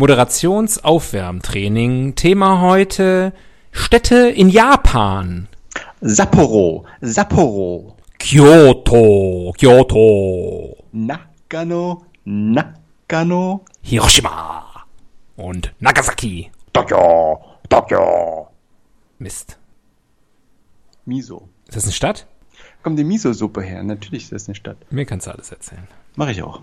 Moderationsaufwärmtraining. Thema heute Städte in Japan. Sapporo, Sapporo. Kyoto, Kyoto. Nakano, Nakano. Hiroshima. Und Nagasaki. Tokio, Tokio. Mist. Miso. Ist das eine Stadt? Kommt die Miso-Suppe her? Natürlich ist das eine Stadt. Mir kannst du alles erzählen. Mach ich auch.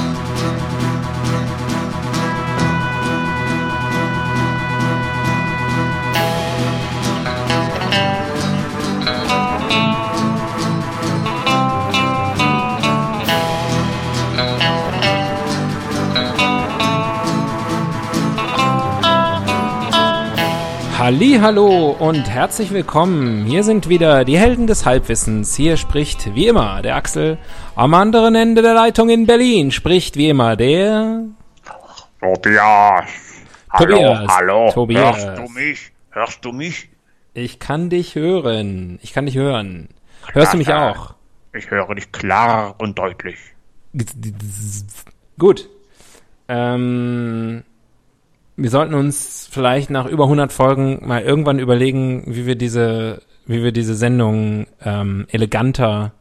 Hallo und herzlich willkommen. Hier sind wieder die Helden des Halbwissens. Hier spricht wie immer der Axel. Am anderen Ende der Leitung in Berlin spricht wie immer der Tobias. Hallo, Tobias. hallo. Tobias. Hörst du mich? Hörst du mich? Ich kann dich hören. Ich kann dich hören. Hörst du mich auch? Ich höre dich klar und deutlich. Gut. Ähm, wir sollten uns vielleicht nach über 100 Folgen mal irgendwann überlegen, wie wir diese, wie wir diese Sendung ähm, eleganter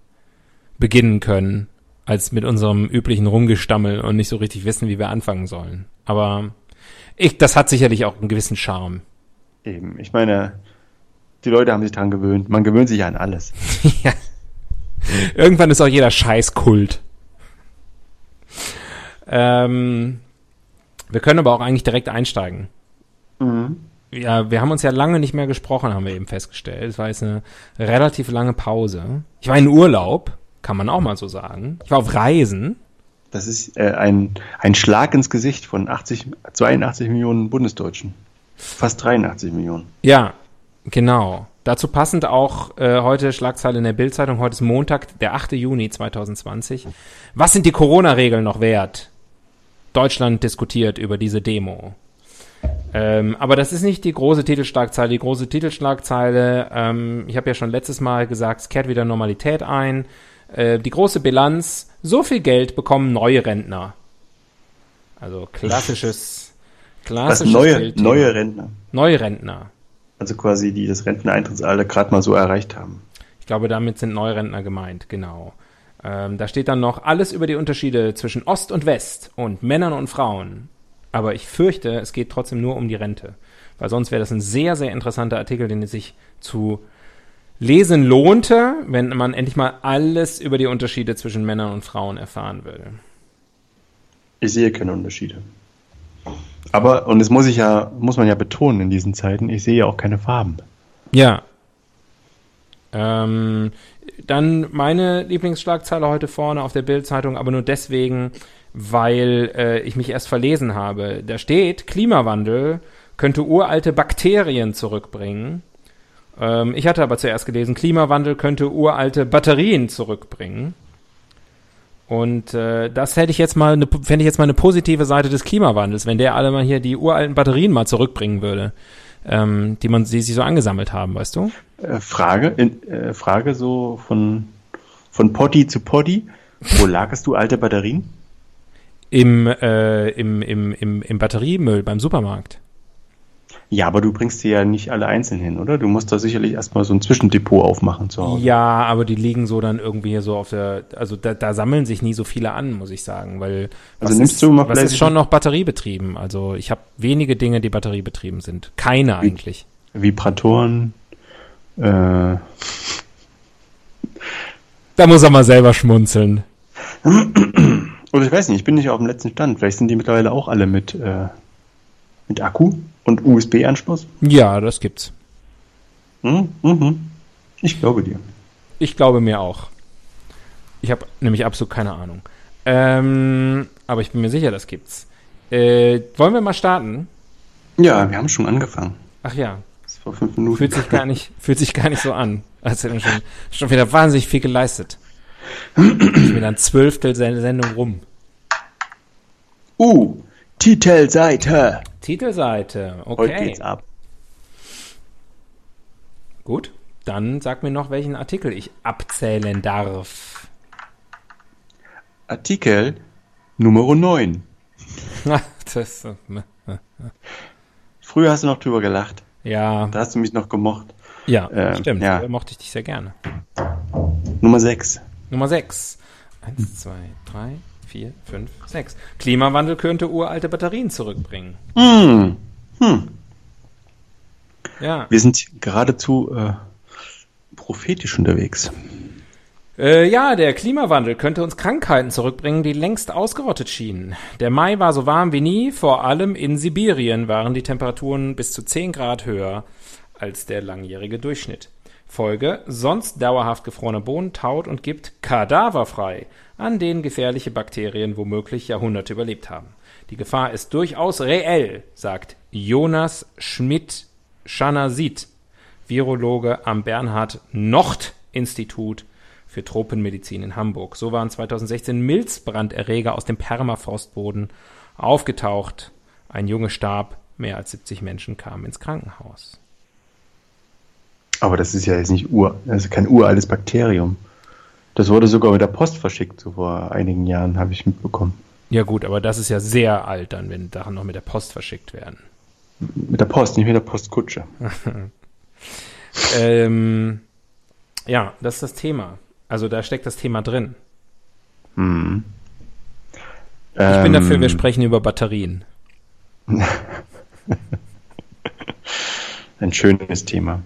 beginnen können, als mit unserem üblichen Rumgestammel und nicht so richtig wissen, wie wir anfangen sollen. Aber ich, das hat sicherlich auch einen gewissen Charme. Eben. Ich meine, die Leute haben sich dran gewöhnt. Man gewöhnt sich ja an alles. ja. Irgendwann ist auch jeder Scheiß Kult. Ähm, wir können aber auch eigentlich direkt einsteigen. Ja, wir haben uns ja lange nicht mehr gesprochen, haben wir eben festgestellt. Es war jetzt eine relativ lange Pause. Ich war in Urlaub, kann man auch mal so sagen. Ich war auf Reisen. Das ist äh, ein, ein Schlag ins Gesicht von 80, 82 Millionen Bundesdeutschen. Fast 83 Millionen. Ja, genau. Dazu passend auch äh, heute Schlagzeile in der Bildzeitung. Heute ist Montag, der 8. Juni 2020. Was sind die Corona-Regeln noch wert? Deutschland diskutiert über diese Demo. Ähm, aber das ist nicht die große Titelschlagzeile. Die große Titelschlagzeile, ähm, ich habe ja schon letztes Mal gesagt, es kehrt wieder Normalität ein. Äh, die große Bilanz, so viel Geld bekommen neue Rentner. Also klassisches, Was klassisches neue, Bildthema. neue Rentner. neue Rentner. Also quasi, die das Renteneintrittsalter gerade mal so erreicht haben. Ich glaube, damit sind Neurentner gemeint, genau. Ähm, da steht dann noch alles über die Unterschiede zwischen Ost und West und Männern und Frauen. Aber ich fürchte, es geht trotzdem nur um die Rente. Weil sonst wäre das ein sehr, sehr interessanter Artikel, den es sich zu lesen lohnte, wenn man endlich mal alles über die Unterschiede zwischen Männern und Frauen erfahren würde. Ich sehe keine Unterschiede. Aber, und das muss ich ja, muss man ja betonen in diesen Zeiten, ich sehe ja auch keine Farben. Ja. Ähm, dann meine Lieblingsschlagzeile heute vorne auf der Bildzeitung, aber nur deswegen, weil äh, ich mich erst verlesen habe. Da steht, Klimawandel könnte uralte Bakterien zurückbringen. Ähm, ich hatte aber zuerst gelesen, Klimawandel könnte uralte Batterien zurückbringen. Und äh, das hätte ich jetzt mal, ne, fände ich jetzt mal eine positive Seite des Klimawandels, wenn der alle mal hier die uralten Batterien mal zurückbringen würde, ähm, die man, die sich so angesammelt haben, weißt du? Äh, Frage, in, äh, Frage so von, von Potti zu Potti. Wo lagerst du alte Batterien? Im, äh, im, im, im, im Batteriemüll beim Supermarkt. Ja, aber du bringst sie ja nicht alle einzeln hin, oder? Du musst da sicherlich erstmal so ein Zwischendepot aufmachen zu Hause. Ja, aber die liegen so dann irgendwie hier so auf der, also da, da sammeln sich nie so viele an, muss ich sagen, weil Also nimmst ist, du mal was ist schon noch batteriebetrieben? Also ich habe wenige Dinge, die batteriebetrieben sind. Keine eigentlich. Vibratoren, äh, Da muss er mal selber schmunzeln. oder ich weiß nicht, ich bin nicht auf dem letzten Stand. Vielleicht sind die mittlerweile auch alle mit, äh, mit Akku und USB-Anschluss. Ja, das gibt's. Hm? Mhm. Ich glaube dir. Ich glaube mir auch. Ich habe nämlich absolut keine Ahnung. Ähm, aber ich bin mir sicher, das gibt's. Äh, wollen wir mal starten? Ja, wir haben schon angefangen. Ach ja, Das vor fünf Minuten. fühlt sich gar nicht, fühlt sich gar nicht so an. Als hätten wir schon, schon wieder wahnsinnig viel geleistet. Schon wieder ein Zwölftel Se- Sendung rum. Uh, Titelseite. Titelseite, Heute okay. geht's ab. Gut, dann sag mir noch, welchen Artikel ich abzählen darf. Artikel Nummer 9. das, äh, Früher hast du noch drüber gelacht. ja, Da hast du mich noch gemocht. ja, ähm, stimmt. ja. Da mochte ich dich sehr gerne. Nummer 6. Nummer 6. Eins, zwei, drei, vier, fünf, sechs. Klimawandel könnte uralte Batterien zurückbringen. Hm. Hm. Ja. Wir sind geradezu äh, prophetisch unterwegs. Äh, ja, der Klimawandel könnte uns Krankheiten zurückbringen, die längst ausgerottet schienen. Der Mai war so warm wie nie, vor allem in Sibirien waren die Temperaturen bis zu 10 Grad höher als der langjährige Durchschnitt. Folge, sonst dauerhaft gefrorene Bohnen taut und gibt Kadaver frei, an denen gefährliche Bakterien womöglich Jahrhunderte überlebt haben. Die Gefahr ist durchaus reell, sagt Jonas Schmidt-Schanasit, Virologe am Bernhard-Nocht-Institut für Tropenmedizin in Hamburg. So waren 2016 Milzbranderreger aus dem Permafrostboden aufgetaucht. Ein Junge starb, mehr als 70 Menschen kamen ins Krankenhaus. Aber das ist ja jetzt nicht ur, ist kein uraltes Bakterium. Das wurde sogar mit der Post verschickt, so vor einigen Jahren, habe ich mitbekommen. Ja gut, aber das ist ja sehr alt dann, wenn Sachen noch mit der Post verschickt werden. Mit der Post, nicht mit der Postkutsche. Ähm, ja, das ist das Thema. Also da steckt das Thema drin. Hm. Ich bin dafür, Ähm, wir sprechen über Batterien. Ein schönes Thema.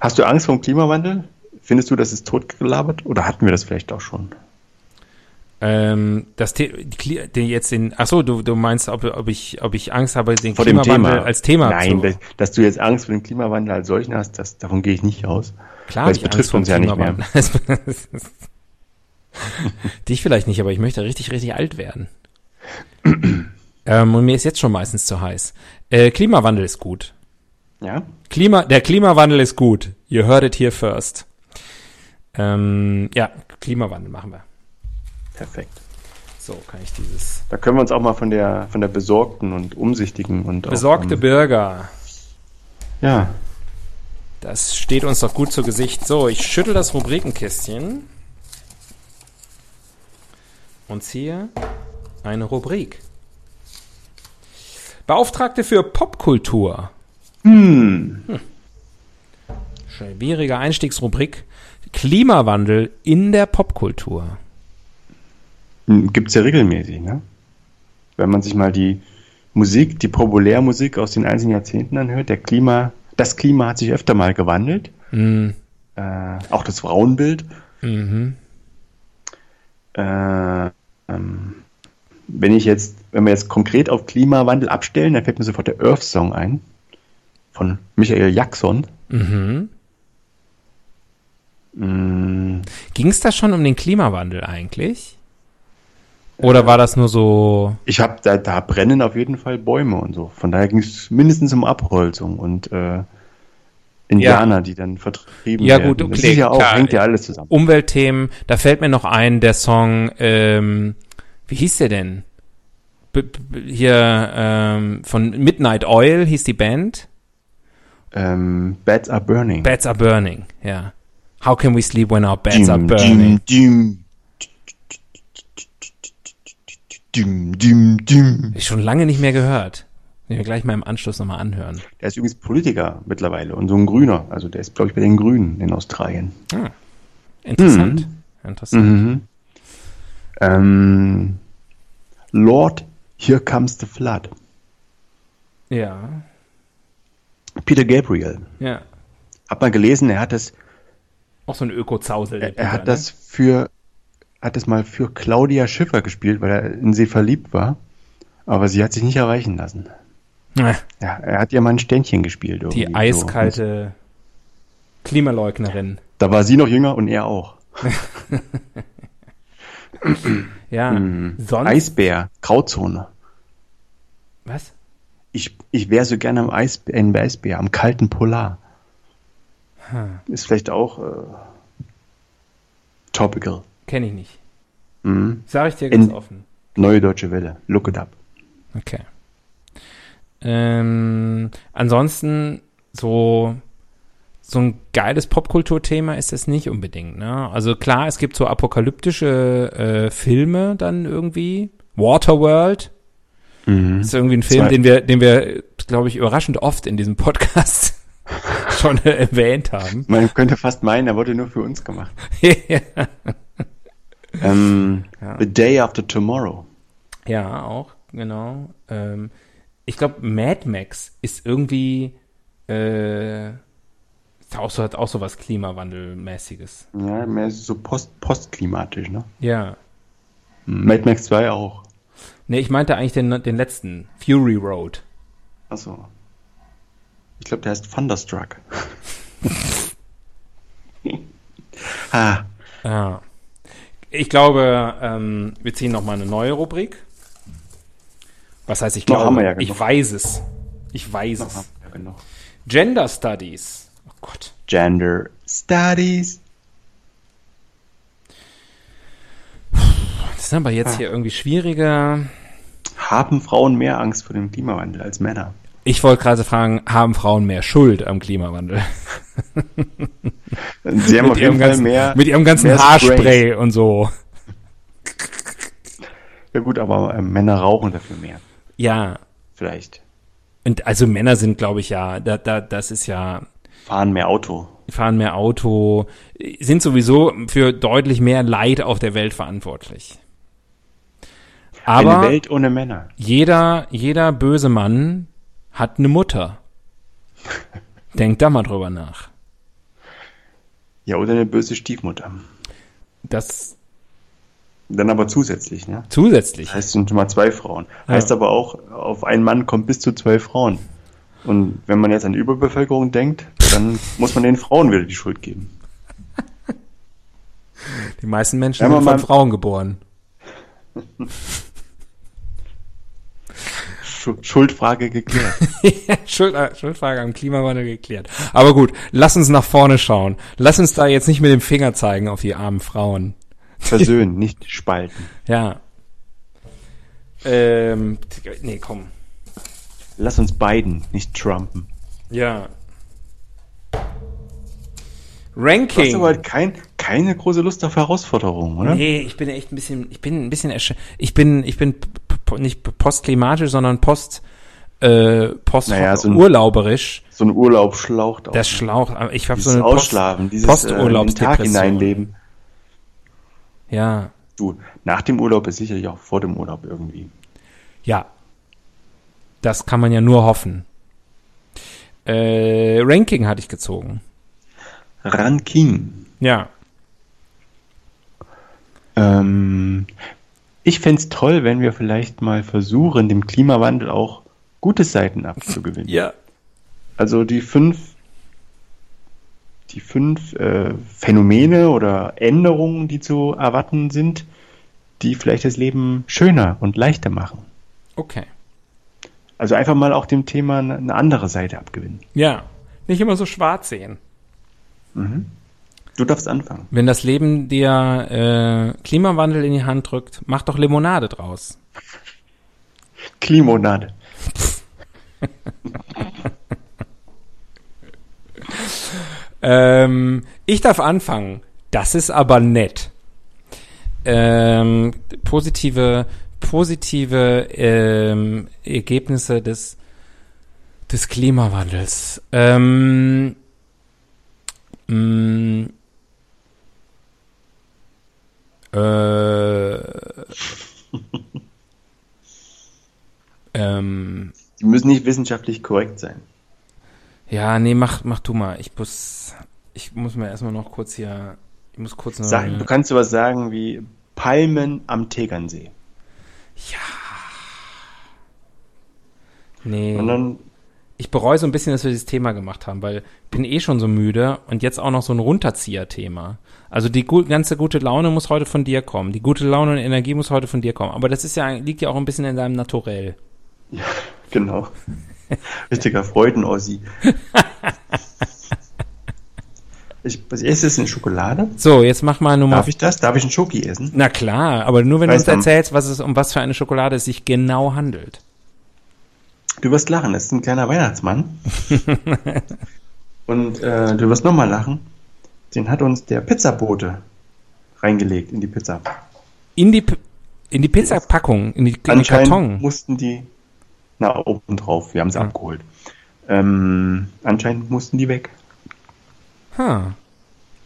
Hast du Angst vor dem Klimawandel? Findest du, das ist totgelabert? Oder hatten wir das vielleicht auch schon? Ähm, das The den jetzt den, ach so, du, du meinst, ob, ob ich, ob ich Angst habe, den Vor dem Klimawandel Thema. als Thema Nein, zu. dass, dass du jetzt Angst vor dem Klimawandel als solchen hast, das, davon gehe ich nicht aus. Klar, Weil es ich betrifft uns ja nicht mehr. Dich vielleicht nicht, aber ich möchte richtig, richtig alt werden. ähm, und mir ist jetzt schon meistens zu heiß. Äh, Klimawandel ist gut. Ja? Klima, der Klimawandel ist gut. You heard it here first. Ähm, ja, Klimawandel machen wir. Perfekt. So kann ich dieses Da können wir uns auch mal von der, von der besorgten und umsichtigen und auch, besorgte ähm, Bürger. Ja, Das steht uns doch gut zu Gesicht. So, ich schüttel das Rubrikenkästchen und ziehe eine Rubrik. Beauftragte für Popkultur. Hm. Schwierige Einstiegsrubrik. Klimawandel in der Popkultur. gibt's ja regelmäßig, ne? Wenn man sich mal die Musik, die Populärmusik aus den einzelnen Jahrzehnten anhört, der Klima, das Klima hat sich öfter mal gewandelt. Hm. Äh, auch das Frauenbild. Mhm. Äh, ähm, wenn ich jetzt, wenn wir jetzt konkret auf Klimawandel abstellen, dann fällt mir sofort der Earth Song ein. Von Michael Jackson. Mhm. Mm, Ging es da schon um den Klimawandel eigentlich? Oder war das nur so? Ich habe da, da brennen auf jeden Fall Bäume und so. Von daher ging es mindestens um Abholzung und äh, Indianer, die dann vertrieben Ja, werden. gut, Das okay, ist ja auch, klar. hängt ja alles zusammen. Umweltthemen, da fällt mir noch ein, der Song, ähm, wie hieß der denn? B b hier ähm, von Midnight Oil hieß die Band. Ähm, Beds are burning. Beds are burning, ja. How can we sleep when our beds are burning? dim, dim, dim, dim. Ich schon lange nicht mehr gehört. Den wir gleich mal im Anschluss nochmal anhören. Der ist übrigens Politiker mittlerweile und so ein Grüner. Also der ist, glaube ich, bei den Grünen in Australien. Ah, interessant. Interessant. Mhm. Ähm, Lord, Here Comes the Flood. Ja, Peter Gabriel. ja. Hat man gelesen, er hat das, Auch so ein Öko-Zausel. er, Peter, hat ne? das für, hat das mal für Claudia Schiffer gespielt, weil er in sie verliebt war. Aber sie hat sich nicht erreichen lassen. Ne? Ja, er hat ihr mal ein Ständchen gespielt. Die eiskalte Klimaleugnerin. So. Da war sie noch jünger und er auch. Ja. Mhm. Sonst. Eisbär, Grauzone. Was? Ich, ich wäre so gerne am Eis, im Eisbär, am kalten Polar. Ist vielleicht auch äh, topical. Kenne ich nicht. Mhm. Sag ich dir ganz In- offen. Neue Deutsche Welle. Look it up. Okay. Ähm, ansonsten so so ein geiles Popkulturthema ist es nicht unbedingt. Ne? Also klar, es gibt so apokalyptische äh, Filme dann irgendwie. Waterworld Mhm. ist irgendwie ein Film, Zwei- den wir, den wir, glaube ich, überraschend oft in diesem Podcast schon erwähnt haben. Man könnte fast meinen, er wurde nur für uns gemacht. ja. Ähm, Ja. The Day After Tomorrow. Ja, auch, genau. Ähm, ich glaube, Mad Max ist irgendwie äh, auch so, hat auch so was Klimawandelmäßiges. Ja, mehr so post, postklimatisch, ne? Ja. Mad Max 2 auch. Nee, ich meinte eigentlich den, den letzten, Fury Road. Achso. Ich glaube, der heißt Thunderstruck. ah, Ja. Ich glaube, ähm, wir ziehen noch mal eine neue Rubrik. Was heißt ich Noch glaube? ja ich weiß es. Ich weiß noch es. haben wir genug. Gender Studies. Oh Gott. Gender Studies. Das sind aber jetzt hier irgendwie schwieriger. Haben Frauen mehr Angst vor dem Klimawandel als Männer? Ich wollte gerade fragen, haben Frauen mehr Schuld am Klimawandel? Sie haben auf jeden Fall ganzen, mehr. mit ihrem ganzen Haarspray und so. Ja gut, aber äh, Männer rauchen dafür mehr. Ja. Vielleicht. Und also Männer sind, glaube ich, ja, da, da, das ist ja, Fahren mehr Auto. fahren mehr Auto, sind sowieso für deutlich mehr Leid auf der Welt verantwortlich. Aber Eine Welt ohne Männer. jeder, jeder böse Mann hat eine Mutter. Denkt da mal drüber nach. Ja, oder eine böse Stiefmutter. Das Dann aber zusätzlich, ne? zusätzlich. Das heißt, es sind schon mal zwei Frauen. Ja. Heißt aber auch, auf einen Mann kommt bis zu zwei Frauen. Und wenn man jetzt an die Überbevölkerung denkt, dann muss man den Frauen wieder die Schuld geben. Die meisten Menschen sind von Frauen geboren. Schu- Schuldfrage geklärt. Schuld, äh, Schuldfrage am Klimawandel geklärt. Aber gut, lass uns nach vorne schauen. Lass uns da jetzt nicht mit dem Finger zeigen auf die armen Frauen. Versöhnen, nicht spalten. Ja. Ähm, nee, komm. Lass uns beiden, nicht trumpen. Ja. Du hast Ranking. aber halt kein, keine große Lust auf Herausforderungen, oder? Nee, ich bin echt ein bisschen, ich bin ein bisschen, ersch- ich bin, ich bin nicht postklimatisch, sondern post, äh, post Naja, so ein- urlauberisch. So ein Urlaub schlaucht auch. Das Schlauch, aber ich habe so eine Post, Ausschlafen, dieses äh, Posturlaubsdepression. hineinleben. Ja, Du, nach dem Urlaub ist sicherlich auch vor dem Urlaub irgendwie. ja. Das kann man ja nur hoffen. Äh, Ranking hatte ich gezogen. Ranking. Ja. Ähm, ich fänd's toll, wenn wir vielleicht mal versuchen, dem Klimawandel auch gute Seiten abzugewinnen. Ja. Also die fünf, die fünf äh, Phänomene oder Änderungen, die zu erwarten sind, die vielleicht das Leben schöner und leichter machen. Okay. Also einfach mal auch dem Thema eine eine andere Seite abgewinnen. Ja. Nicht immer so schwarz sehen. Du darfst anfangen. Wenn das Leben dir äh, Klimawandel in die Hand drückt, mach doch Limonade draus. Klimonade. Ähm, ich darf anfangen. Das ist aber nett. Ähm, positive, positive ähm, Ergebnisse des des Klimawandels. Ähm, mh, äh, ähm, Die müssen nicht wissenschaftlich korrekt sein. Ja, nee, mach, mach du mal. Ich muss, ich muss mir erstmal noch kurz hier, ich muss kurz noch. Sag, du kannst sowas sagen wie Palmen am Tegernsee. nee, Und dann, ich bereue so ein bisschen, dass wir dieses Thema gemacht haben, weil ich bin eh schon so müde und jetzt auch noch so ein Runterzieher-Thema. Also die gu ganze gute Laune muss heute von dir kommen. Die gute Laune und Energie muss heute von dir kommen. Aber das ist ja, liegt ja auch ein bisschen in deinem Naturell. Genau. Richtiger Freuden-Ossi. Ich, was esse ist eine Schokolade? So, jetzt mach mal Nummer. Darf ich das? Darf ich einen Schoki essen? Na klar, aber nur wenn du Weißt uns du- erzählst, was es, um was für eine Schokolade es sich genau handelt. Du wirst lachen, das ist ein kleiner Weihnachtsmann. Und äh, du wirst nochmal lachen. Den hat uns der Pizzabote reingelegt in die Pizza. In die, P- in die Pizzapackung, in die, in den Anscheinend Karton. mussten die na oben drauf. Wir haben sie abgeholt. Ähm, anscheinend mussten die weg. Ha.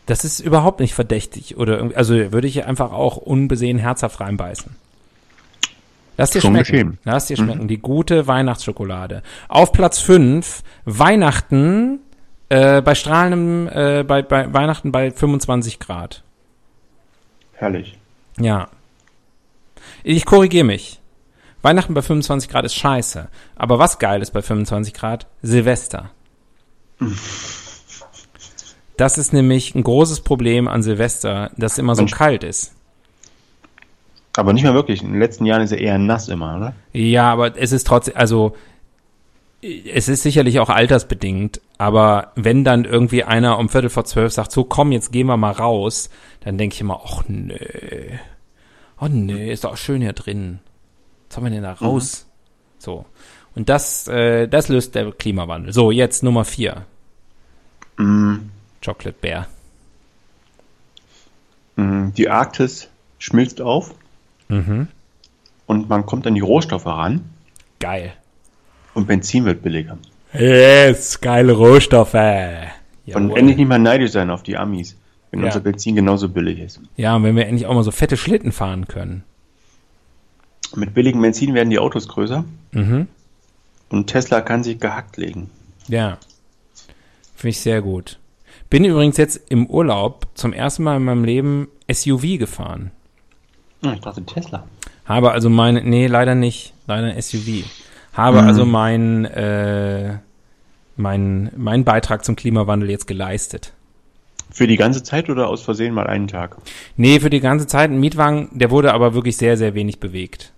Das ist überhaupt nicht verdächtig oder also würde ich einfach auch unbesehen herzhaft reinbeißen. Lass dir Schon schmecken. geschehen. Mhm. Lass dir schmecken. Die gute Weihnachtsschokolade. Auf Platz 5 Weihnachten äh, bei strahlendem, äh, bei, bei Weihnachten bei 25 Grad. Herrlich. Ja. Ich korrigiere mich. Weihnachten bei 25 Grad ist scheiße. Aber was geil ist bei 25 Grad? Silvester. Das ist nämlich ein großes Problem an Silvester, dass es immer so Mensch. kalt ist. Aber nicht mehr wirklich. In den letzten Jahren ist er eher nass immer, oder? Ja, aber es ist trotzdem, also es ist sicherlich auch altersbedingt, aber wenn dann irgendwie einer um Viertel vor zwölf sagt, so komm, jetzt gehen wir mal raus, dann denke ich immer, ach nö, oh nö, ist doch schön hier drin. Was haben wir denn da raus? So. Und das, äh, das löst der Klimawandel. So, jetzt Nummer vier. Mm, Chocolate Bear. mm, die Arktis schmilzt auf Mhm. und man kommt an die Rohstoffe ran Geil. Und Benzin wird billiger. Yes, geile Rohstoffe. Und Jawohl. endlich nicht mehr neidisch sein auf die Amis, wenn Ja. unser Benzin genauso billig ist. Ja, und wenn wir endlich auch mal so fette Schlitten fahren können. Mit billigem Benzin werden die Autos größer Mhm. und Tesla kann sich gehackt legen. Ja. Finde ich sehr gut. Bin übrigens jetzt im Urlaub zum ersten Mal in meinem Leben SUV gefahren. Hm, ich dachte Tesla. Habe also meine, nee, leider nicht, leider SUV. Habe Mhm. also mein, äh, mein, mein Beitrag zum Klimawandel jetzt geleistet. Für die ganze Zeit oder aus Versehen mal einen Tag? Nee, für die ganze Zeit ein Mietwagen, der wurde aber wirklich sehr, sehr wenig bewegt.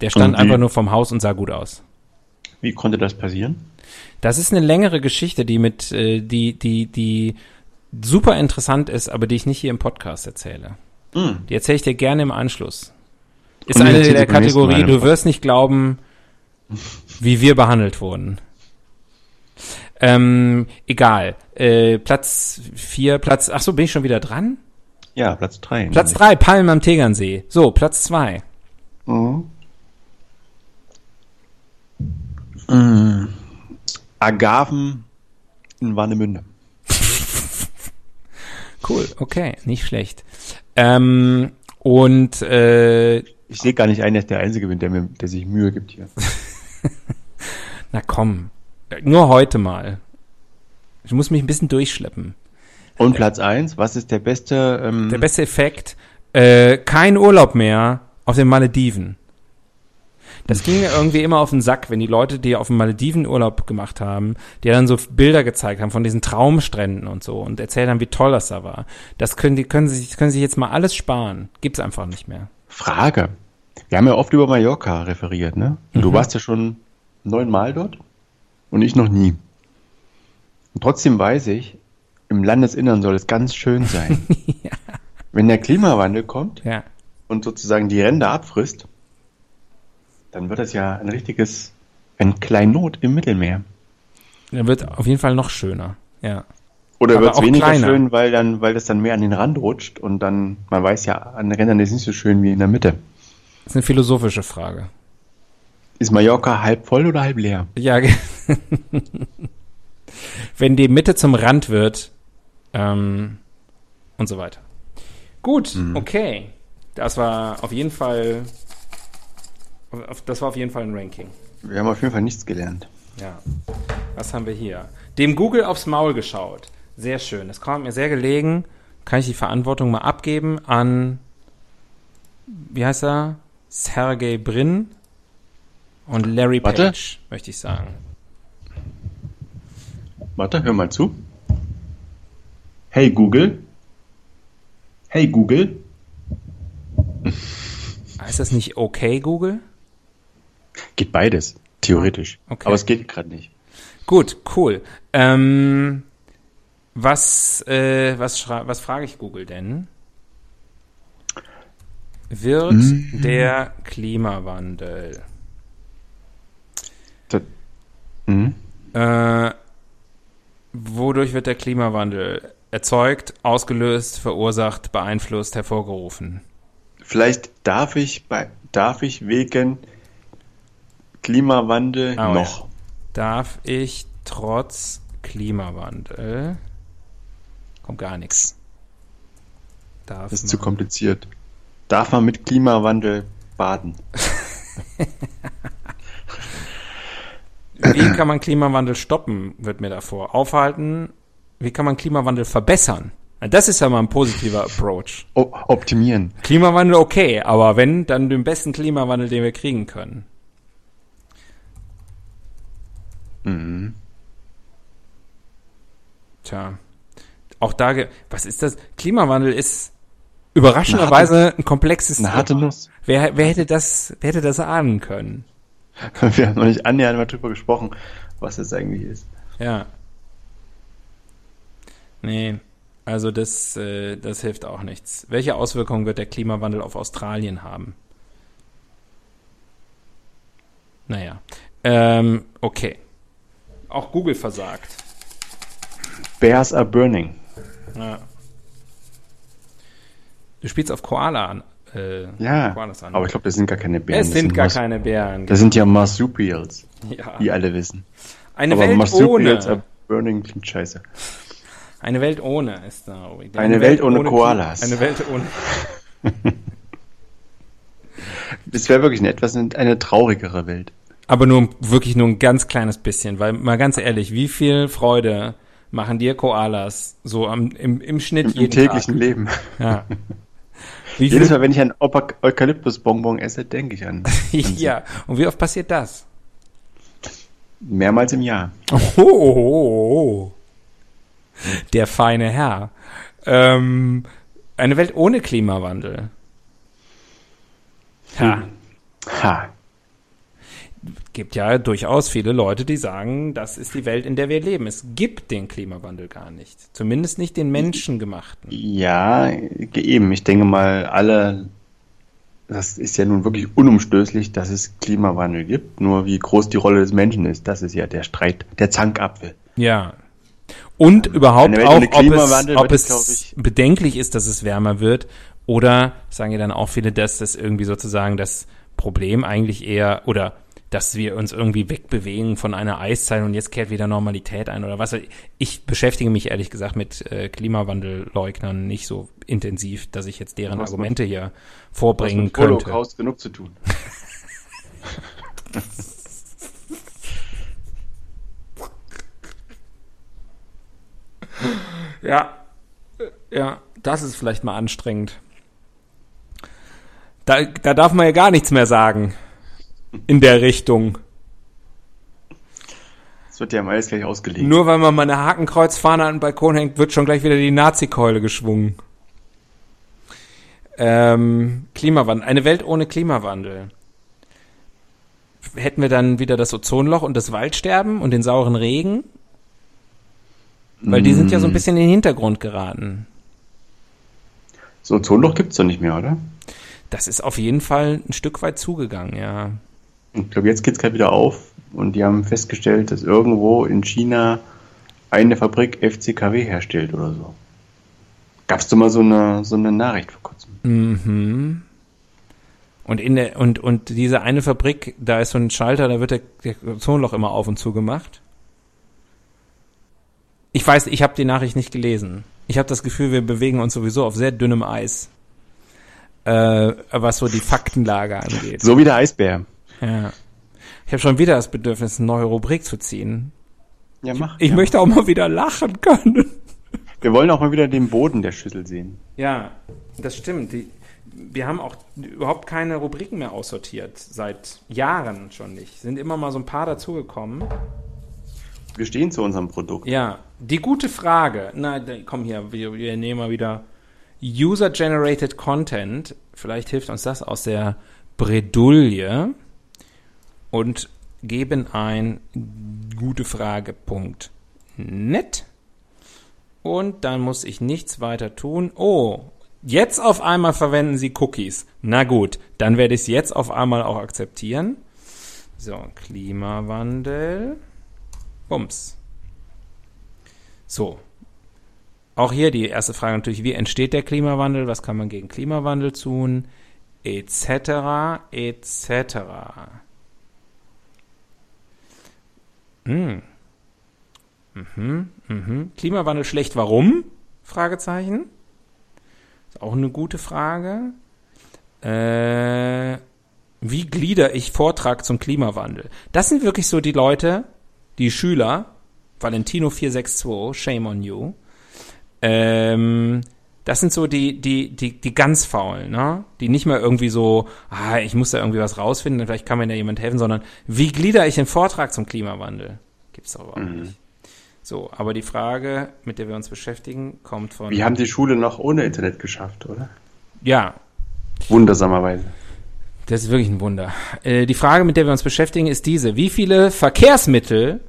Der stand einfach nur vom Haus und sah gut aus. Wie konnte das passieren? Das ist eine längere Geschichte, die mit, äh, die, die, die super interessant ist, aber die ich nicht hier im Podcast erzähle. Hm. Die erzähle ich dir gerne im Anschluss. Ist eine der Kategorie, du wirst nicht glauben, wie wir behandelt wurden. Ähm, egal. Äh, Platz vier, Platz, ach so, bin ich schon wieder dran? Ja, Platz 3. Platz drei, Palmen am Tegernsee. So, Platz zwei. Mhm. Mhm. Agaven in Warnemünde. Cool, okay, nicht schlecht. Ähm, und äh, Ich sehe gar nicht ein, dass der Einzige bin, der, mir, der sich Mühe gibt hier. na komm, nur heute mal. Ich muss mich ein bisschen durchschleppen. Und Platz 1, was ist der beste? Ähm, Der beste Effekt, äh, kein Urlaub mehr auf den Malediven. Das ging mir irgendwie immer auf den Sack, wenn die Leute, die auf dem Malediven Urlaub gemacht haben, die dann so Bilder gezeigt haben von diesen Traumstränden und so und erzählt haben, wie toll das da war. Das können die, können sich, können sich jetzt mal alles sparen. Gibt's einfach nicht mehr. Frage. Wir haben ja oft über Mallorca referiert, ne? Und du warst ja schon neunmal dort und ich noch nie. Und trotzdem weiß ich, im Landesinnern soll es ganz schön sein. Wenn der Klimawandel kommt Ja. und sozusagen die Ränder abfrisst, dann wird das ja ein richtiges, ein Kleinod im Mittelmeer. Dann wird auf jeden Fall noch schöner. Ja. Oder wird es weniger kleiner. schön, weil dann, weil das dann mehr an den Rand rutscht und dann, man weiß ja, an den Rändern ist nicht so schön wie in der Mitte. Das ist eine philosophische Frage. Ist Mallorca halb voll oder halb leer? Ja. Wenn die Mitte zum Rand wird ähm, und so weiter. Gut, okay. Das war auf jeden Fall. auf- Das war auf jeden Fall ein Ranking. Wir haben auf jeden Fall nichts gelernt. Ja. Was haben wir hier? Dem Google aufs Maul geschaut. Sehr schön. Das kommt mir sehr gelegen. Kann ich die Verantwortung mal abgeben an, wie heißt er? Sergey Brin und Larry Page, Warte. möchte ich sagen. Warte, hör mal zu. Hey Google. Hey Google. Heißt das nicht okay, Google? Geht beides. Theoretisch. Okay. Aber es geht gerade nicht. Gut, cool. Ähm, was, äh, was, was frage ich Google denn? Wird Mhm. der Klimawandel Das, mhm. Äh, wodurch wird der Klimawandel erzeugt, ausgelöst, verursacht, beeinflusst, hervorgerufen? Vielleicht darf ich bei, darf ich wegen Klimawandel Ah, noch. Darf ich trotz Klimawandel kommt gar nichts. Darf Das ist zu kompliziert. Darf man mit Klimawandel baden? Wie kann man Klimawandel stoppen, wird mir davor. Aufhalten, wie kann man Klimawandel verbessern? Das ist ja mal ein positiver Approach. O optimieren. Klimawandel okay, aber wenn, dann den besten Klimawandel, den wir kriegen können. Mhm. Tja, auch da, was ist das? Klimawandel ist überraschenderweise ein komplexes Eine harte Nuss. Wer, wer hätte das, wer hätte das ahnen können? Wir haben noch nicht annähernd mal drüber gesprochen, was das eigentlich ist. Ja. Nee, also das, äh, das hilft auch nichts. Welche Auswirkungen wird der Klimawandel auf Australien haben? Naja. Ähm, okay. Auch Google versagt. Bears are burning. Ja. Du spielst auf Koala an. Äh, Ja, Koalas an. aber ich glaube, das sind gar keine Bären. es das sind gar Mars- keine Bären. Das sind ja Marsupials, Ja. wie alle wissen. Eine aber Welt Marsupials ohne. are burning klingt scheiße. Eine Welt ohne ist da. Robi. Eine Welt ohne Koalas. Eine Welt ohne. Es wäre wirklich eine etwas eine traurigere Welt. Aber nur wirklich nur ein ganz kleines bisschen, weil mal ganz ehrlich, wie viel Freude machen dir Koalas so am, im, im Schnitt Im, im jeden täglichen Tag? Leben. Ja. Wie Jedes Mal, wenn ich Opa- Eukalyptusbonbon esse, denke ich an. ja. Und wie oft passiert das? Mehrmals im Jahr. Oh, oh, oh, oh. Der feine Herr. Ähm, eine Welt ohne Klimawandel. Ja. Ha. Gibt ja durchaus viele Leute, die sagen, das ist die Welt, in der wir leben. Es gibt den Klimawandel gar nicht. Zumindest nicht den menschengemachten. Ja, eben. Ich denke mal, alle, das ist ja nun wirklich unumstößlich, dass es Klimawandel gibt. Nur wie groß die Rolle des Menschen ist, das ist ja der Streit, der Zankapfel. Ja. Und überhaupt Eine Welt auch, ob es, ob es ich- bedenklich ist, dass es wärmer wird. Oder sagen ja dann auch viele, dass das irgendwie sozusagen das Problem eigentlich eher, oder dass wir uns irgendwie wegbewegen von einer Eiszeit und jetzt kehrt wieder Normalität ein oder was. ich. Beschäftige mich ehrlich gesagt mit äh, Klimawandelleugnern nicht so intensiv, dass ich jetzt deren Was mit- Argumente hier Was vorbringen mit könnte. Holocaust genug zu tun. Ja, ja, das ist vielleicht mal anstrengend. Da, da darf man ja gar nichts mehr sagen. In der Richtung. Das wird ja am alles gleich ausgelegt. Nur weil man mal eine Hakenkreuzfahne an den Balkon hängt, wird schon gleich wieder die Nazi-Keule geschwungen. Ähm, Klimawandel. Eine Welt ohne Klimawandel. Hätten wir dann wieder das Ozonloch und das Waldsterben und den sauren Regen? Weil die sind ja so ein bisschen in den Hintergrund geraten. So, Ozonloch gibt's doch nicht mehr, oder? Das ist auf jeden Fall ein Stück weit zugegangen, ja. Ich glaube, jetzt geht's gerade wieder auf und die haben festgestellt, dass irgendwo in China eine Fabrik FCKW herstellt oder so. Gab's doch mal so eine, so eine Nachricht vor kurzem. Mhm. Und in der, und, und diese eine Fabrik, da ist so ein Schalter, da wird der, der Ozonloch immer auf und zu gemacht. Ich weiß, ich habe die Nachricht nicht gelesen. Ich habe das Gefühl, wir bewegen uns sowieso auf sehr dünnem Eis, äh, was so die Faktenlage angeht. So wie der Eisbär. Ja. Ich habe schon wieder das Bedürfnis, eine neue Rubrik zu ziehen. Ja, mach. Ich ja. möchte auch mal wieder lachen können. Wir wollen auch mal wieder den Boden der Schüssel sehen. Ja, das stimmt. Die, wir haben auch überhaupt keine Rubriken mehr aussortiert. Seit Jahren schon nicht. Sind immer mal so ein paar dazugekommen. Wir stehen zu unserem Produkt. Ja, die gute Frage. Na, komm hier, wir, wir nehmen mal wieder User-Generated Content. Vielleicht hilft uns das aus der Bredouille. Und geben ein gutefrage.net und dann muss ich nichts weiter tun. Oh, jetzt auf einmal verwenden sie Cookies. Na gut, dann werde ich es jetzt auf einmal auch akzeptieren. So, Klimawandel. Bums. So. Auch hier die erste Frage natürlich, wie entsteht der Klimawandel? Was kann man gegen Klimawandel tun? Etc. etc. Hm. Mhm, mhm. Klimawandel schlecht, warum? Fragezeichen. Ist auch eine gute Frage. Äh, wie glieder ich Vortrag zum Klimawandel? Das sind wirklich so die Leute, die Schüler, Valentino 462, shame on you. Ähm, das sind so die, die, die, die ganz faulen, ne? Die nicht mehr irgendwie so, ah, ich muss da irgendwie was rausfinden, vielleicht kann mir da jemand helfen, sondern wie glieder ich den Vortrag zum Klimawandel? Gibt's aber auch mhm. nicht. So, aber die Frage, mit der wir uns beschäftigen, kommt von. Wir haben die Schule noch ohne Internet geschafft, oder? Ja. Wundersamerweise. Das ist wirklich ein Wunder. Äh, die Frage, mit der wir uns beschäftigen, ist diese. Wie viele Verkehrsmittel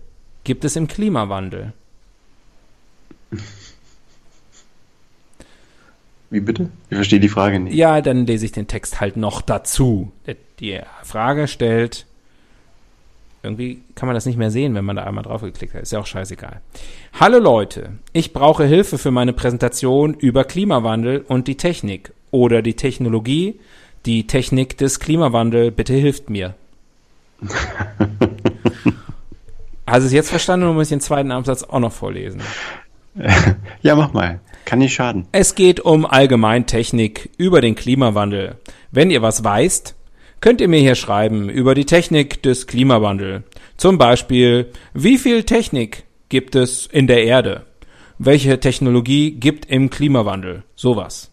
gibt es im Klimawandel? Wie bitte? Ich verstehe die Frage nicht. Ja, dann lese ich den Text halt noch dazu. Die Frage stellt, irgendwie kann man das nicht mehr sehen, wenn man da einmal drauf geklickt hat. Ist ja auch scheißegal. Hallo Leute, ich brauche Hilfe für meine Präsentation über Klimawandel und die Technik oder die Technologie, die Technik des Klimawandels. Bitte hilft mir. Hast du es jetzt verstanden oder muss ich den zweiten Absatz auch noch vorlesen? Ja, mach mal. Kann nicht schaden. Es geht um Allgemeintechnik über den Klimawandel. Wenn ihr was weißt, könnt ihr mir hier schreiben über die Technik des Klimawandels. Zum Beispiel, wie viel Technik gibt es in der Erde? Welche Technologie gibt im Klimawandel? Sowas.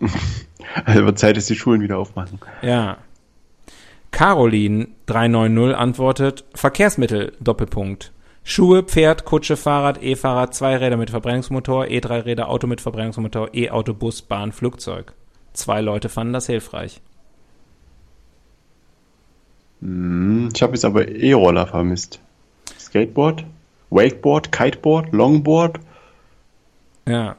Also wird Zeit, dass die Schulen wieder aufmachen. Ja. Caroline 390 antwortet Verkehrsmittel Doppelpunkt. Schuhe, Pferd, Kutsche, Fahrrad, E-Fahrrad, Zweiräder mit Verbrennungsmotor, E-Dreiräder, Auto mit Verbrennungsmotor, E-Auto, Bus, Bahn, Flugzeug. Zwei Leute fanden das hilfreich. Hm, ich habe jetzt aber E-Roller vermisst. Skateboard, Wakeboard, Kiteboard, Longboard. Ja.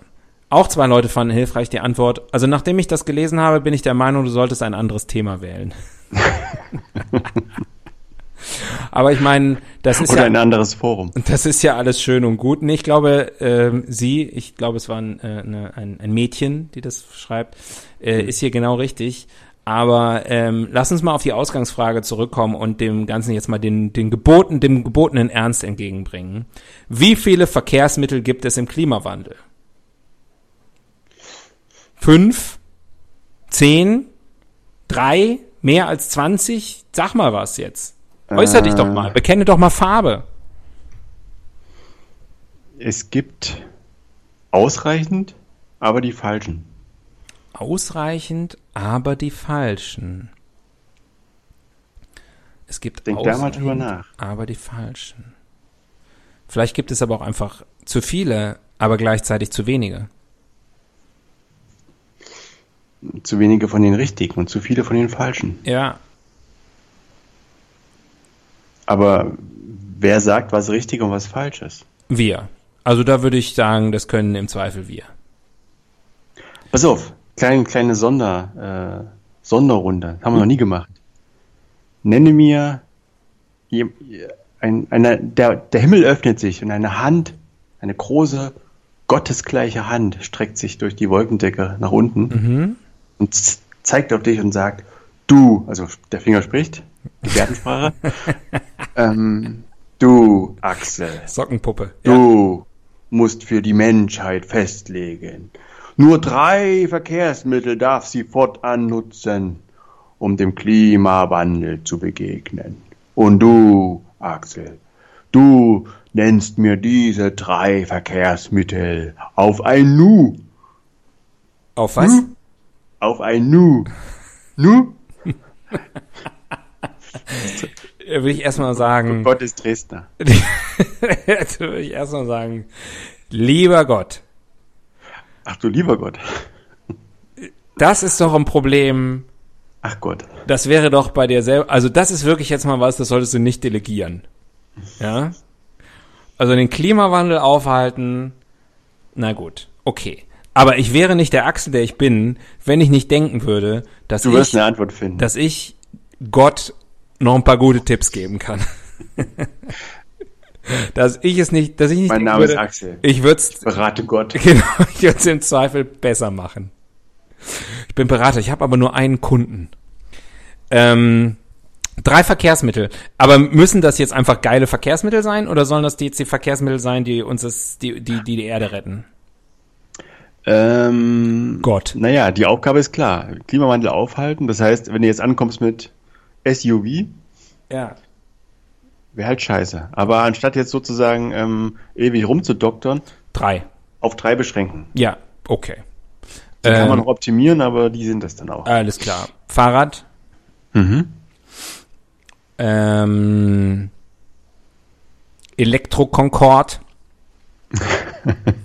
Auch zwei Leute fanden hilfreich die Antwort. Also nachdem ich das gelesen habe, bin ich der Meinung, du solltest ein anderes Thema wählen. Aber ich meine, das ist Oder ja ein anderes Forum. Das ist ja alles schön und gut. Und ich glaube, ähm, sie, ich glaube, es war ein, äh, eine, ein, ein Mädchen, die das schreibt, äh, ist hier genau richtig. Aber ähm, lass uns mal auf die Ausgangsfrage zurückkommen und dem Ganzen jetzt mal den, den geboten, dem gebotenen Ernst entgegenbringen. Wie viele Verkehrsmittel gibt es im Klimawandel? Fünf? Zehn? Drei? Mehr als zwanzig? Sag mal was jetzt. Äußer äh, dich doch mal, bekenne doch mal Farbe. Es gibt ausreichend, aber die falschen. Ausreichend, aber die falschen. Es gibt Denk da mal drüber nach. aber die falschen. Vielleicht gibt es aber auch einfach zu viele, aber gleichzeitig zu wenige. Zu wenige von den richtigen und zu viele von den falschen. Ja, aber wer sagt, was richtig und was falsch ist? Wir. Also da würde ich sagen, das können im Zweifel wir. Pass auf, kleine, kleine Sonder, äh, Sonderrunde. Haben wir noch nie gemacht. Nenne mir ein, eine, der, der Himmel öffnet sich und eine Hand, eine große, gottesgleiche Hand streckt sich durch die Wolkendecke nach unten mhm. Und zeigt auf dich und sagt, du, also der Finger spricht, Gebärdensprache. ähm, du, Axel. Sockenpuppe. Du ja. musst für die Menschheit festlegen. Nur drei Verkehrsmittel darf sie fortan nutzen, um dem Klimawandel zu begegnen. Und du, Axel, du nennst mir diese drei Verkehrsmittel auf ein Nu. Auf was? Nu? Auf ein Nu. Nu? will ich erstmal sagen. Gott ist Dresdner. Will ich erstmal sagen, lieber Gott. Ach du lieber Gott. Das ist doch ein Problem, Ach Gott. Das wäre doch bei dir selber, also das ist wirklich jetzt mal was, das solltest du nicht delegieren. Ja? Also den Klimawandel aufhalten, na gut, okay. Aber ich wäre nicht der Axel, der ich bin, wenn ich nicht denken würde, dass Du wirst ich, eine Antwort finden. dass ich Gott noch ein paar gute Tipps geben kann. dass ich es nicht, dass ich nicht Mein Name ist würde, Axel. Ich würde es Berate Gott. Genau, ich würde es im Zweifel besser machen. Ich bin Berater, ich habe aber nur einen Kunden. Ähm, drei Verkehrsmittel. Aber müssen das jetzt einfach geile Verkehrsmittel sein oder sollen das jetzt die Verkehrsmittel sein, die uns das, die, die, die, die Erde retten? Ähm, Gott. Naja, die Aufgabe ist klar. Klimawandel aufhalten. Das heißt, wenn du jetzt ankommst mit SUV, Ja. wäre halt scheiße. Aber anstatt jetzt sozusagen ähm, ewig rumzudoktern, Drei. auf drei beschränken. Ja, okay. Die kann man Ähm, noch optimieren, aber die sind das dann auch. alles klar. Fahrrad. Mhm. Ähm, Elektro-Concorde.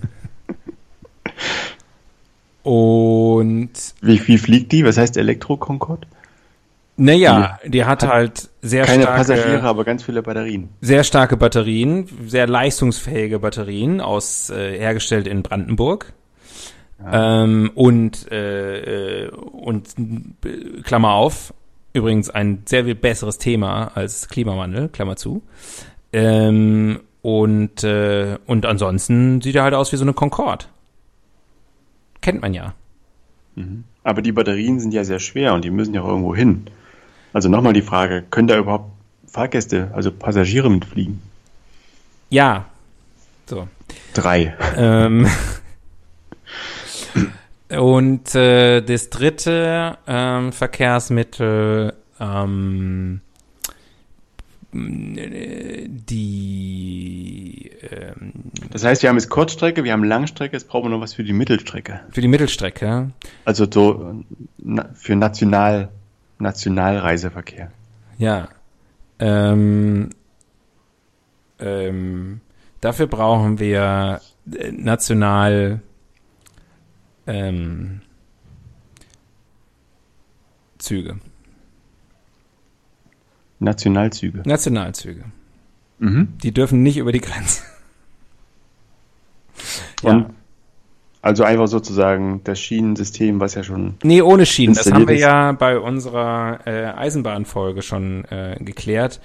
Und Wie, wie fliegt die? Was heißt Elektro-Concorde? naja, die hat halt sehr Keine starke, Passagiere, aber ganz viele Batterien. sehr starke Batterien, sehr leistungsfähige Batterien aus äh, hergestellt in Brandenburg. Ähm, und äh, äh, und Klammer auf, übrigens ein sehr viel besseres Thema als Klimawandel, Klammer zu. Ähm, und äh, und ansonsten sieht er halt aus wie so eine Concorde. Kennt man ja. Aber die Batterien sind ja sehr schwer und die müssen ja auch irgendwo hin. Also nochmal die Frage, können da überhaupt Fahrgäste, also Passagiere mitfliegen? Ja. So. Drei. Ähm, und äh, das dritte ähm, Verkehrsmittel, ähm, äh, die ähm, Das heißt, wir haben jetzt Kurzstrecke, wir haben Langstrecke, jetzt brauchen wir noch was für die Mittelstrecke. für die Mittelstrecke. Also so na, für National, Nationalreiseverkehr. Ja. Ähm, ähm, dafür brauchen wir äh, national ähm, Züge. Nationalzüge. Nationalzüge. Mhm. Die dürfen nicht über die Grenze. Und also einfach sozusagen das Schienensystem, was ja schon. Nee, ohne Schienen. Das haben wir ist- ja bei unserer äh, Eisenbahnfolge schon äh, geklärt,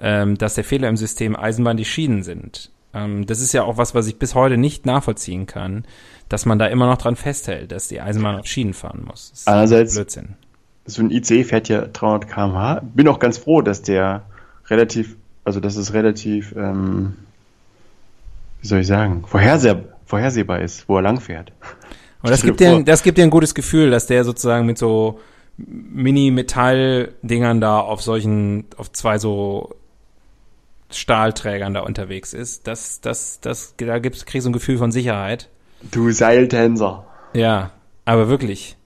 ähm, dass der Fehler im System Eisenbahn die Schienen sind. Ähm, das ist ja auch was, was ich bis heute nicht nachvollziehen kann, dass man da immer noch dran festhält, dass die Eisenbahn auf Schienen fahren muss. Das ist Einerseits- Blödsinn. So ein IC fährt ja 300 km/h. Bin auch ganz froh, dass der relativ, also dass es relativ, ähm, wie soll ich sagen, vorherseh vorhersehbar ist, wo er lang fährt. Aber das gibt, dir vor- das gibt dir ein gutes Gefühl, dass der sozusagen mit so Mini-Metall-Dingern da auf solchen, auf zwei so Stahlträgern da unterwegs ist. Das, das, das, da gibt's, kriegst du ein Gefühl von Sicherheit. Du Seiltänzer. Ja, aber wirklich.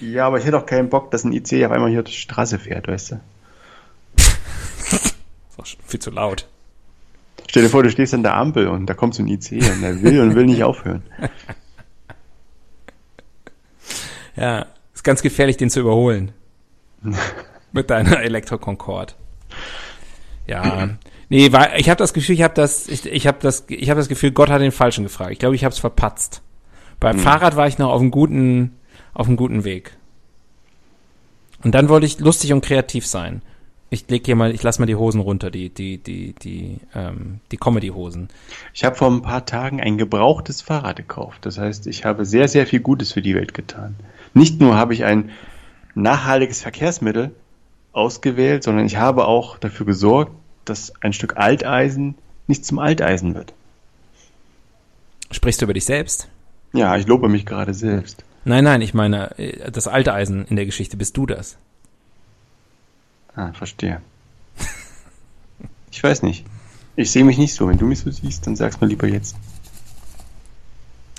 Ja, aber ich hätte auch keinen Bock, dass ein IC auf einmal hier die Straße fährt, weißt du? Ist auch schon viel zu laut. Stell dir vor, du stehst an der Ampel und da kommt so ein IC und der will und will nicht aufhören. Ja, ist ganz gefährlich, den zu überholen. Mit deiner Elektro-Concorde. Ja. Nee, weil ich habe das Gefühl, ich habe das, ich, ich habe das, ich habe das Gefühl, Gott hat den Falschen gefragt. Ich glaube, ich habe es verpatzt. Beim Fahrrad war ich noch auf einem guten, auf einem guten Weg. Und dann wollte ich lustig und kreativ sein. Ich leg hier mal, ich lass mal die Hosen runter, die, die, die, die, ähm, die Comedy-Hosen. Ich habe vor ein paar Tagen ein gebrauchtes Fahrrad gekauft. Das heißt, ich habe sehr, sehr viel Gutes für die Welt getan. Nicht nur habe ich ein nachhaltiges Verkehrsmittel ausgewählt, sondern ich habe auch dafür gesorgt, dass ein Stück Alteisen nicht zum Alteisen wird. Sprichst du über dich selbst? Ja, ich lobe mich gerade selbst. Nein, nein, ich meine, äh, das alte Eisen in der Geschichte, bist du das? Ah, verstehe. Ich weiß nicht. Ich sehe mich nicht so. Wenn du mich so siehst, dann sag's mir lieber jetzt.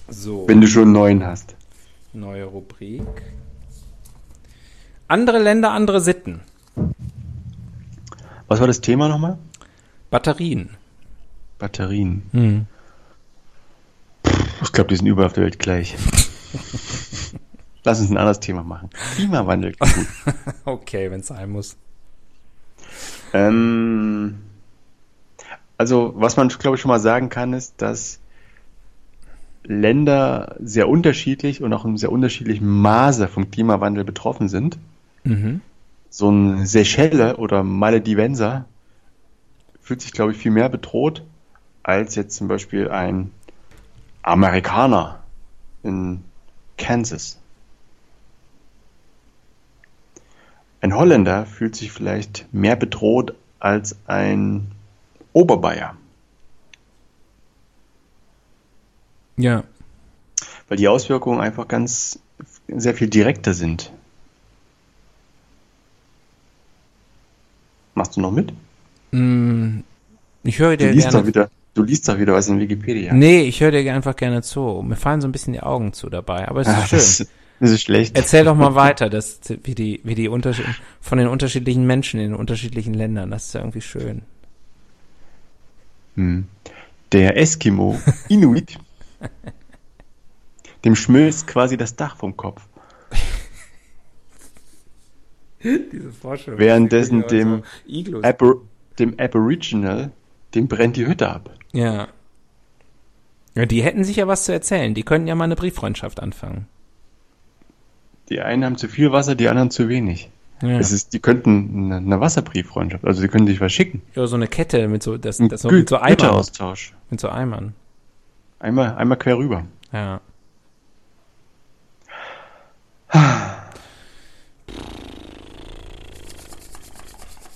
So. Wenn du schon einen neuen hast. Neue Rubrik. Andere Länder, andere Sitten. Was war das Thema nochmal? Batterien. Batterien. Hm. Ich glaube, die sind überall auf der Welt gleich. Lass uns ein anderes Thema machen. Klimawandel. Okay, wenn es sein muss. ähm, also, was man, glaube ich, schon mal sagen kann, ist, dass Länder sehr unterschiedlich und auch in sehr unterschiedlichem Maße vom Klimawandel betroffen sind. Mhm. So ein Seychelle oder Maledivenser fühlt sich, glaube ich, viel mehr bedroht als jetzt zum Beispiel ein Amerikaner in Kansas. Ein Holländer fühlt sich vielleicht mehr bedroht als ein Oberbayer, Ja. weil die Auswirkungen einfach ganz sehr viel direkter sind. Machst du noch mit? Mm, Ich höre dir gerne. wieder, du liest doch wieder was in Wikipedia. Nee, ich höre dir einfach gerne zu. Mir fallen so ein bisschen die Augen zu dabei, aber es ist Ah, schön. das, das ist schlecht. Erzähl doch mal weiter, das, wie die, wie die Unterschied, von den unterschiedlichen Menschen in den unterschiedlichen Ländern. Das ist ja irgendwie schön. Hm. Der Eskimo Inuit, dem schmilzt quasi das Dach vom Kopf. Diese Vorstellung. Währenddessen dem, Iglus. Abor dem Aboriginal, dem brennt die Hütte ab. Ja. Ja, die hätten sich ja was zu erzählen. Die könnten ja mal eine Brieffreundschaft anfangen. Die einen haben zu viel Wasser, die anderen zu wenig. Ja. Es ist, die könnten eine, eine Wasserbrieffreundschaft, also sie können sich was schicken. ja, so eine Kette mit so, das, das so, Gü- mit so Eimern. Güteraustausch. Mit so Eimern. Einmal, einmal quer rüber. Ja.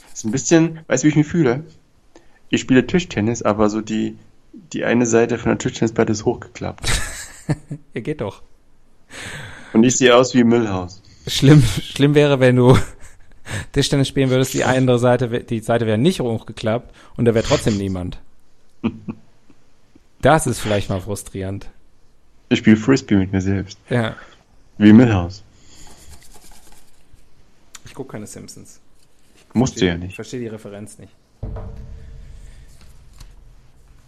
Das ist ein bisschen, weißt du, wie ich mich fühle? Ich spiele Tischtennis, aber so die, die eine Seite von der Tischtennisplatte ist hochgeklappt. Ja, geht doch. Und ich sehe aus wie Müllhaus. Schlimm, schlimm wäre, wenn du Tischtennis spielen würdest, die andere Seite, die Seite wäre nicht hochgeklappt und da wäre trotzdem niemand. Das ist vielleicht mal frustrierend. Ich spiele Frisbee mit mir selbst. Ja. Wie Müllhaus. Ich gucke keine Simpsons. Musst du ja Ich nicht. verstehe die Referenz nicht.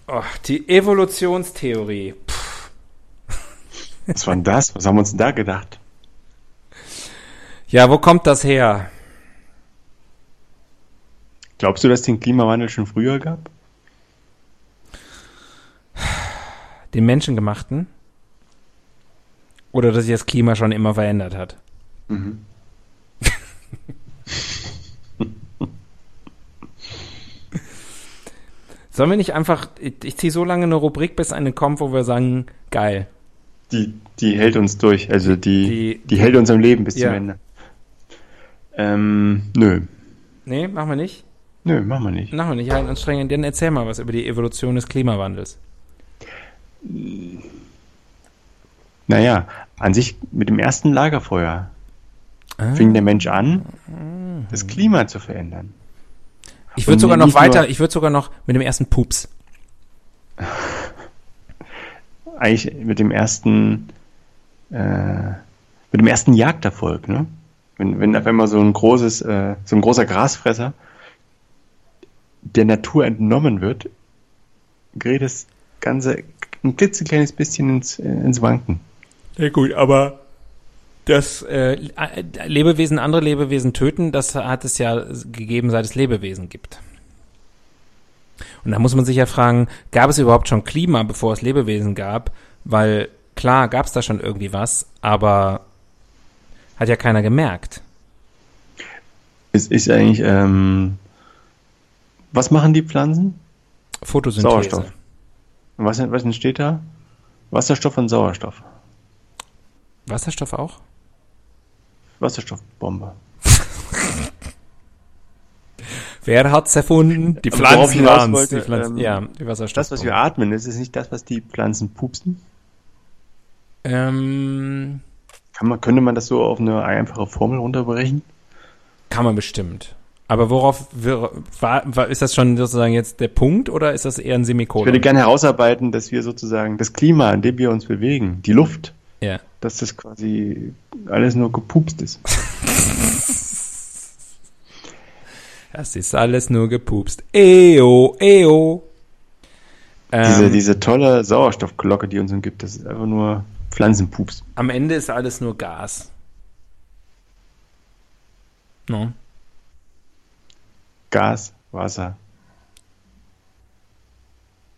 Oh, die Evolutionstheorie. Puh. Was war denn das? Was haben wir uns denn da gedacht? Ja, wo kommt das her? Glaubst du, dass es den Klimawandel schon früher gab? Den menschengemachten? Oder dass sich das Klima schon immer verändert hat? Sollen wir nicht einfach, ich, ziehe so lange eine Rubrik, bis eine kommt, wo wir sagen, geil. Die, die hält uns durch. Also die, Die- die, hält uns am Leben bis Ja. zum Ende. Ähm, nö. Nee, machen wir nicht? Nö, machen wir nicht. Machen wir nicht, halten uns streng. Dann erzähl mal was über die Evolution des Klimawandels. Naja, an sich mit dem ersten Lagerfeuer Ah. fing der Mensch an, das Klima zu verändern. Ich würde sogar noch weiter, ich würde sogar noch mit dem ersten Pups. Eigentlich mit dem ersten, äh, mit dem ersten Jagderfolg, ne? Wenn, wenn auf einmal so ein großes, äh, so ein großer Grasfresser der Natur entnommen wird, gerät das Ganze ein klitzekleines bisschen ins, äh, ins Wanken. Ja gut, aber das äh, Lebewesen andere Lebewesen töten, das hat es ja gegeben, seit es Lebewesen gibt. Und da muss man sich ja fragen, gab es überhaupt schon Klima, bevor es Lebewesen gab? Weil klar gab es da schon irgendwie was, aber hat ja keiner gemerkt. Es ist eigentlich, ähm, was machen die Pflanzen? Photosynthese. Sauerstoff. Und Was, was entsteht da? Wasserstoff und Sauerstoff. Wasserstoff auch? Wasserstoffbombe. Wer hat's erfunden? Die Pflanzen ich waren's. wollte, Die Pflanzen, ähm, ja, die Wasserstoff. Das, was wir atmen, ist es nicht das, was die Pflanzen pupsen? ähm, Kann man, könnte man das so auf eine einfache Formel runterbrechen? Kann man bestimmt. Aber worauf wir, war, war, ist das schon sozusagen jetzt der Punkt oder ist das eher ein Ich Semikolon? würde gerne herausarbeiten, dass wir sozusagen das Klima, in dem wir uns bewegen, die Luft, ja. dass das quasi alles nur gepupst ist. Das ist alles nur gepupst. Eo, eo. Diese, Ähm, diese tolle Sauerstoffglocke, die uns umgibt, das ist einfach nur Pflanzenpups. am Ende ist alles nur Gas. No. Gas, Wasser.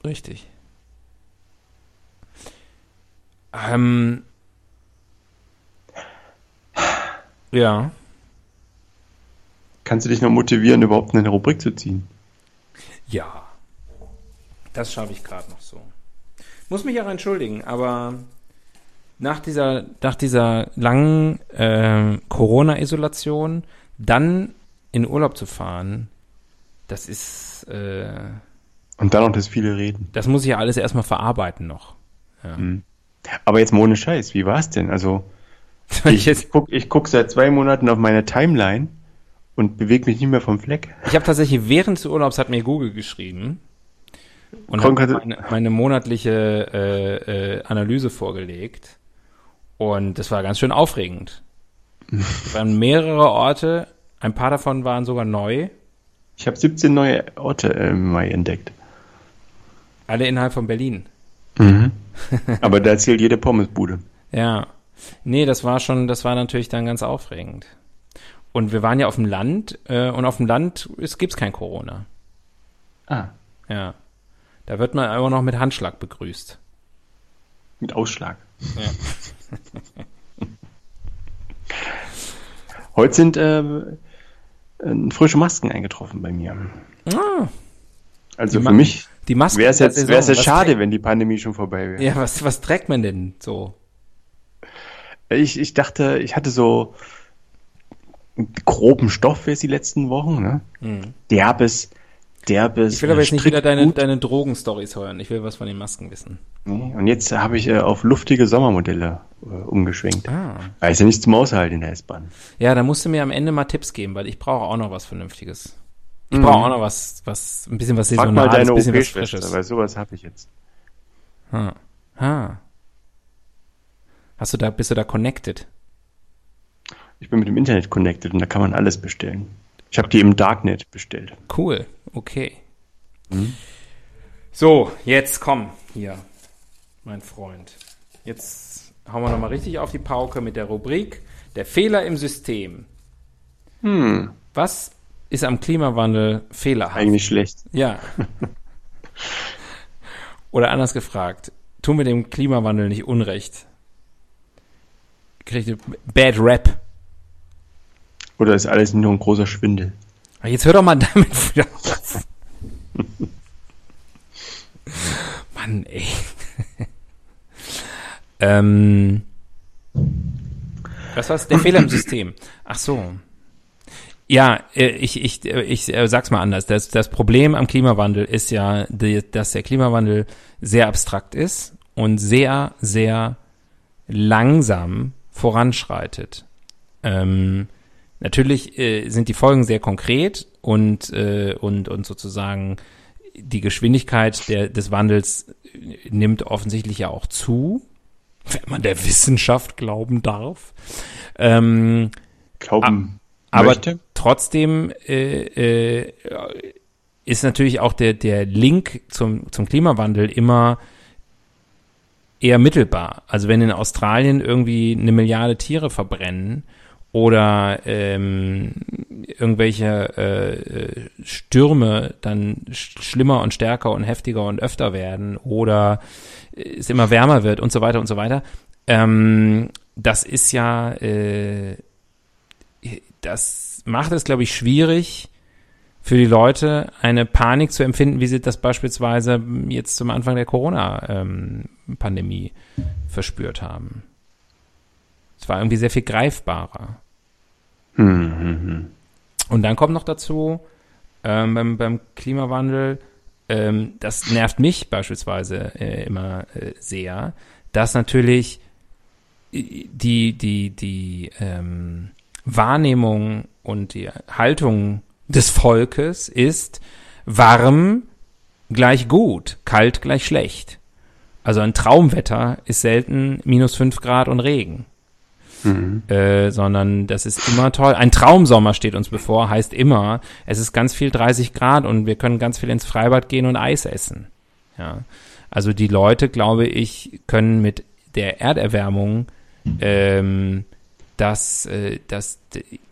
Richtig. Ähm, ja. Kannst du dich noch motivieren, überhaupt eine Rubrik zu ziehen? Ja. Das schaffe ich gerade noch so. Muss mich auch entschuldigen, aber nach dieser, nach dieser langen äh, Corona-Isolation dann in Urlaub zu fahren, das ist, äh, Und dann noch das viele Reden. das muss ich ja alles erstmal verarbeiten noch. Aber jetzt mal ohne Scheiß, wie war's denn? Also, Ich, jetzt, guck, ich guck seit zwei Monaten auf meine Timeline und bewege mich nicht mehr vom Fleck. ich habe tatsächlich während des Urlaubs hat mir Google geschrieben und Komm, meine, meine monatliche äh, äh, Analyse vorgelegt und das war ganz schön aufregend. Es waren mehrere Orte, ein paar davon waren sogar neu, Ich habe 17 neue Orte im Mai entdeckt. alle innerhalb von Berlin. Aber da zählt jede Pommesbude. Ja. Nee, das war schon, das war natürlich dann ganz aufregend. Und wir waren ja auf dem Land äh, und auf dem Land ist, gibt's kein Corona. Ah, Ja. Da wird man immer noch mit Handschlag begrüßt. mit Ausschlag. Ja. Heute sind äh, äh, frische Masken eingetroffen bei mir. Ah, Also Die für mich wäre es jetzt, wär's jetzt schade, wenn die Pandemie schon vorbei wäre. Ja, was, was trägt man denn so? Ich, ich dachte, ich hatte so einen groben Stoff jetzt die letzten Wochen, ne? Derbes, derbes. Mhm. Ich will aber jetzt nicht wieder deine, deine Drogenstories hören. Ich will was von den Masken wissen. Nee, Und jetzt habe ich äh, auf luftige Sommermodelle äh, umgeschwenkt. Ah. Weil es ja nicht zum Aushalten in der S-Bahn. Ja, da musst du mir am Ende mal Tipps geben, weil ich brauche auch noch was Vernünftiges. Ich brauche auch noch was, was, ein bisschen was Mhm. Saisonales, deine ein bisschen was Frisches. weil sowas habe ich jetzt. Ha. Ha. Hast du da, bist du da connected? Ich bin mit dem Internet connected und da kann man alles bestellen. Ich habe die im Darknet bestellt. Cool, okay. So, jetzt komm, hier, mein Freund. Jetzt hauen wir nochmal richtig auf die Pauke mit der Rubrik Der Fehler im System. Hm, Was ist am Klimawandel fehlerhaft? eigentlich schlecht. Ja. Oder anders gefragt, tun wir dem Klimawandel nicht Unrecht? Kriegt Bad Rap. Oder ist alles nur ein großer Schwindel? Aber Jetzt hör doch mal damit wieder auf. Mann, ey. ähm, was war's? Der Fehler im System. Ach so. Ja, äh, ich, ich, äh, ich äh, sag's mal anders. Das, das Problem am Klimawandel ist ja, dass der Klimawandel sehr abstrakt ist und sehr, sehr langsam voranschreitet. Ähm, natürlich äh, sind die Folgen sehr konkret und, äh, und, und sozusagen die Geschwindigkeit der, des Wandels äh, nimmt offensichtlich ja auch zu, wenn man der Wissenschaft glauben darf. Ähm, Glauben aber möchte? trotzdem äh, äh, ist natürlich auch der, der Link zum, zum Klimawandel immer eher mittelbar. Also wenn in Australien irgendwie eine Milliarde Tiere verbrennen oder ähm, irgendwelche äh, äh, Stürme dann sch schlimmer und stärker und heftiger und öfter werden oder es immer wärmer wird und so weiter und so weiter. Ähm, das ist ja, äh, das macht es, glaube ich, schwierig für die Leute, eine Panik zu empfinden, wie sie das beispielsweise jetzt zum Anfang der Corona-Pandemie verspürt haben. Es war irgendwie sehr viel greifbarer. Hm, hm, hm. Und dann kommt noch dazu, ähm, beim, beim Klimawandel, ähm, das nervt mich beispielsweise äh, immer äh, sehr, dass natürlich die, die, die ähm, Wahrnehmung und die Haltung des Volkes ist warm gleich gut, kalt gleich schlecht. Also ein Traumwetter ist selten minus fünf Grad und Regen. Äh, sondern das ist immer toll. Ein Traumsommer steht uns bevor, heißt immer, es ist ganz viel 30 Grad und wir können ganz viel ins Freibad gehen und Eis essen. Ja. Also die Leute, glaube ich, können mit der Erderwärmung ähm, dass, äh, dass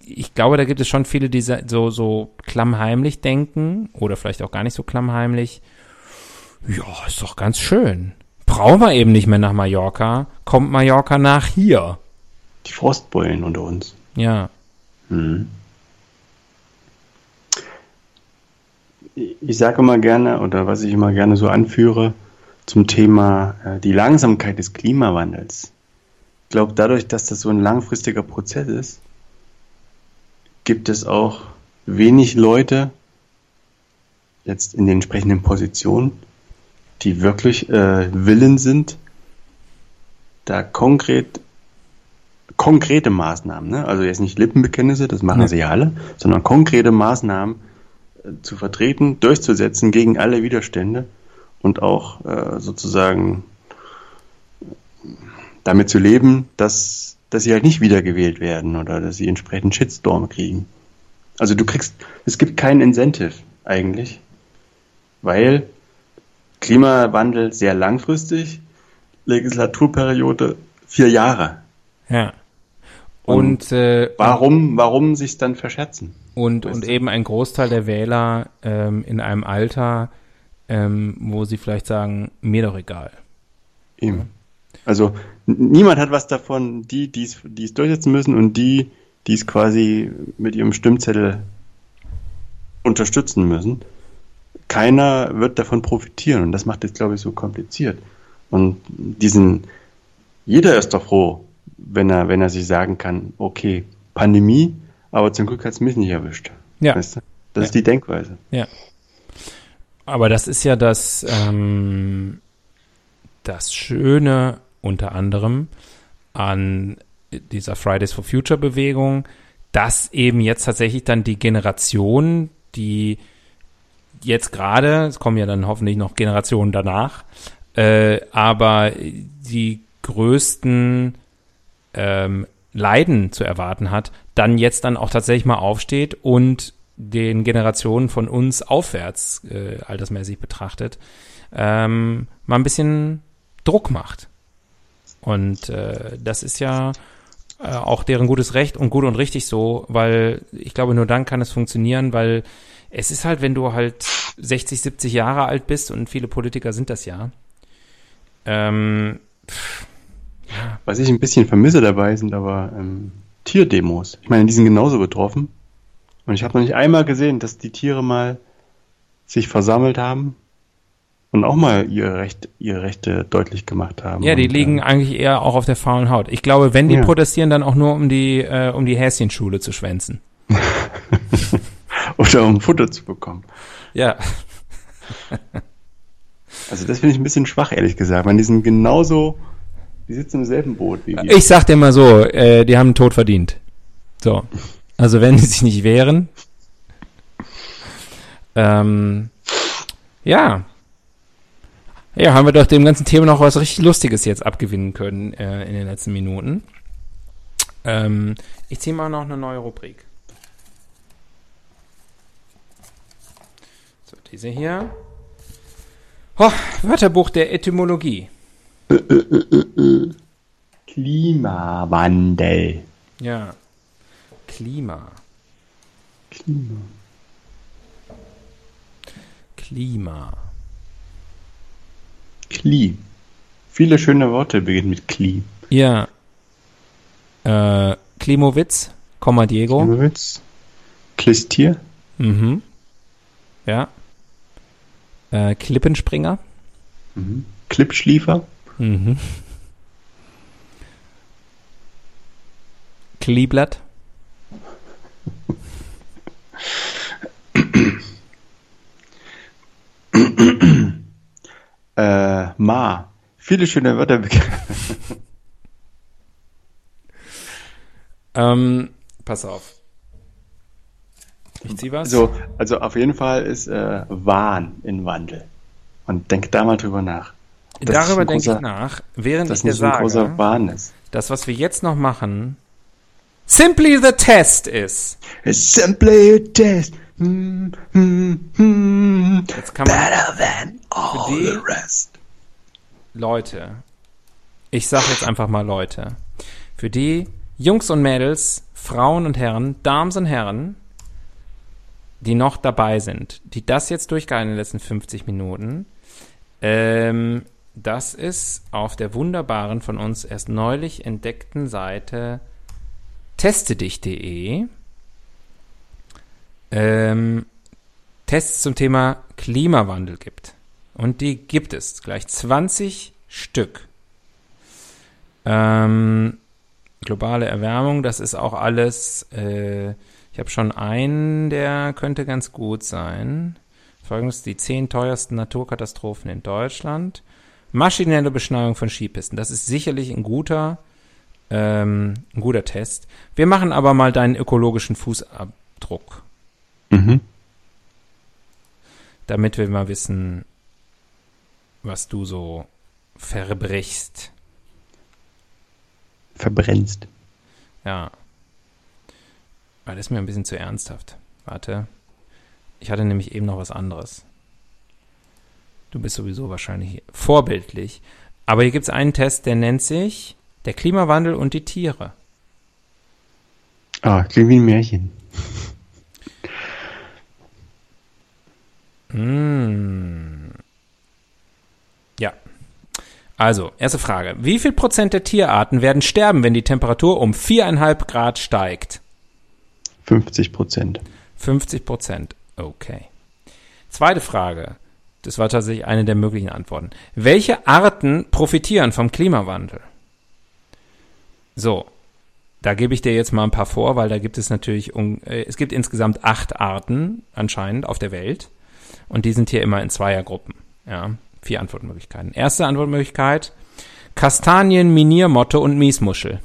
ich glaube, da gibt es schon viele, die so, so klammheimlich denken oder vielleicht auch gar nicht so klammheimlich. Ja, ist doch ganz schön. Brauchen wir eben nicht mehr nach Mallorca. Kommt Mallorca nach hier. Die Frostbeulen unter uns. Ja. Mhm. Ich sage immer gerne, oder was ich immer gerne so anführe, zum Thema äh, die Langsamkeit des Klimawandels. Ich glaube, dadurch, dass das so ein langfristiger Prozess ist, gibt es auch wenig Leute jetzt in den entsprechenden Positionen, die wirklich äh, willen sind, da konkret konkrete Maßnahmen, ne? also jetzt nicht Lippenbekenntnisse, das machen ja. sie ja alle, sondern konkrete Maßnahmen äh, zu vertreten, durchzusetzen gegen alle Widerstände und auch äh, sozusagen damit zu leben, dass, dass sie halt nicht wiedergewählt werden oder dass sie entsprechend Shitstorm kriegen. Also du kriegst, es gibt kein Incentive eigentlich, weil Klimawandel sehr langfristig, Legislaturperiode vier Jahre. Ja. Und, und äh, warum, warum sich dann verschätzen? Und, und eben ein Großteil der Wähler ähm, in einem Alter, ähm, wo sie vielleicht sagen, mir doch egal. Eben. Also niemand hat was davon, die, die es durchsetzen müssen und die, die es quasi mit ihrem Stimmzettel unterstützen müssen. Keiner wird davon profitieren und das macht es, glaube ich, so kompliziert. Und diesen, jeder ist doch froh, wenn er, wenn er sich sagen kann, okay, Pandemie, aber zum Glück hat es mich nicht erwischt. Ja. Weißt du? Das ja. ist die Denkweise. Ja. Aber das ist ja das, ähm, das Schöne unter anderem an dieser Fridays for Future Bewegung, dass eben jetzt tatsächlich dann die Generation, die jetzt gerade, es kommen ja dann hoffentlich noch Generationen danach, äh, aber die größten ähm, Leiden zu erwarten hat, dann jetzt dann auch tatsächlich mal aufsteht und den Generationen von uns aufwärts äh, altersmäßig betrachtet, ähm, mal ein bisschen Druck macht. Und äh, das ist ja äh, auch deren gutes Recht und gut und richtig so, weil ich glaube, nur dann kann es funktionieren, weil es ist halt, wenn du halt 60, 70 Jahre alt bist und viele Politiker sind das ja. Ähm, ja. Was ich ein bisschen vermisse dabei sind aber ähm, Tierdemos. Ich meine, die sind genauso betroffen. Und ich habe noch nicht einmal gesehen, dass die Tiere mal sich versammelt haben und auch mal ihre, Recht, ihre Rechte deutlich gemacht haben. Ja, die und, liegen äh, eigentlich eher auch auf der faulen Haut. Ich glaube, wenn die Ja. protestieren, dann auch nur um die, äh, um die Häschenschule zu schwänzen. oder um Futter zu bekommen. Ja. Also das finde ich ein bisschen schwach, ehrlich gesagt. Weil die sind genauso, die sitzen im selben Boot wie wir. Ich sag dir mal so, äh, die haben den Tod verdient. So. Also wenn die sich nicht wehren. Ähm, ja. Ja, haben wir doch dem ganzen Thema noch was richtig Lustiges jetzt abgewinnen können äh, in den letzten Minuten. Ähm, ich ziehe mal noch eine neue Rubrik. So, diese hier. Oh, Wörterbuch der Etymologie. Klimawandel. Ja. Klima. Klima. Klima. Kli. Viele schöne Worte beginnen mit Kli. Ja. Äh, Klimowitz, Komma Diego. Klimowitz. Klistier. Mhm. Ja. Äh, Klippenspringer. Mhm. Klippschliefer. Mhm. Kleeblatt. Äh, Ma. Viele schöne Wörter. Ähm, pass auf. Ich zieh was. So, also auf jeden Fall ist äh, Wahn in Wandel. Und denke da mal drüber nach. Das Darüber denke ich nach, während ich dir sage, Wahn ist. das, was wir jetzt noch machen, simply the test ist. It's simply a test. Hmm, hmm, hmm. Jetzt kann man, Better than all die- the rest. Leute, ich sag jetzt einfach mal Leute, für die, Jungs und Mädels, Frauen und Herren, Damen und Herren, die noch dabei sind, die das jetzt durchgehalten in den letzten 50 Minuten, ähm, das ist auf der wunderbaren, von uns erst neulich entdeckten Seite testedich.de ähm, Tests zum Thema Klimawandel gibt. Und die gibt es gleich 20 Stück. Ähm, globale Erwärmung, das ist auch alles. Äh, ich habe schon einen, der könnte ganz gut sein. Folgendes: die zehn teuersten Naturkatastrophen in Deutschland. Maschinelle Beschneiung von Skipisten. Das ist sicherlich ein guter, ähm, ein guter Test. Wir machen aber mal deinen ökologischen Fußabdruck. Mhm. Damit wir mal wissen, was du so verbrichst. Verbrennst. Ja. Aber das ist mir ein bisschen zu ernsthaft. Warte. Ich hatte nämlich eben noch was anderes. Du bist sowieso wahrscheinlich vorbildlich. Aber hier gibt es einen Test, der nennt sich der Klimawandel und die Tiere. Ah, klingt wie ein Märchen. Hm. Ja. Also, erste Frage. Wie viel Prozent der Tierarten werden sterben, wenn die Temperatur um viereinhalb Grad steigt? 50 Prozent. 50 Prozent. Okay. Zweite Frage. Das war tatsächlich eine der möglichen Antworten. Welche Arten profitieren vom Klimawandel? So. Da gebe ich dir jetzt mal ein paar vor, weil da gibt es natürlich, äh, es gibt insgesamt acht Arten anscheinend auf der Welt. Und die sind hier immer in Zweiergruppen. Ja, vier Antwortmöglichkeiten. Erste Antwortmöglichkeit: Kastanien, Miniermotte und Miesmuschel.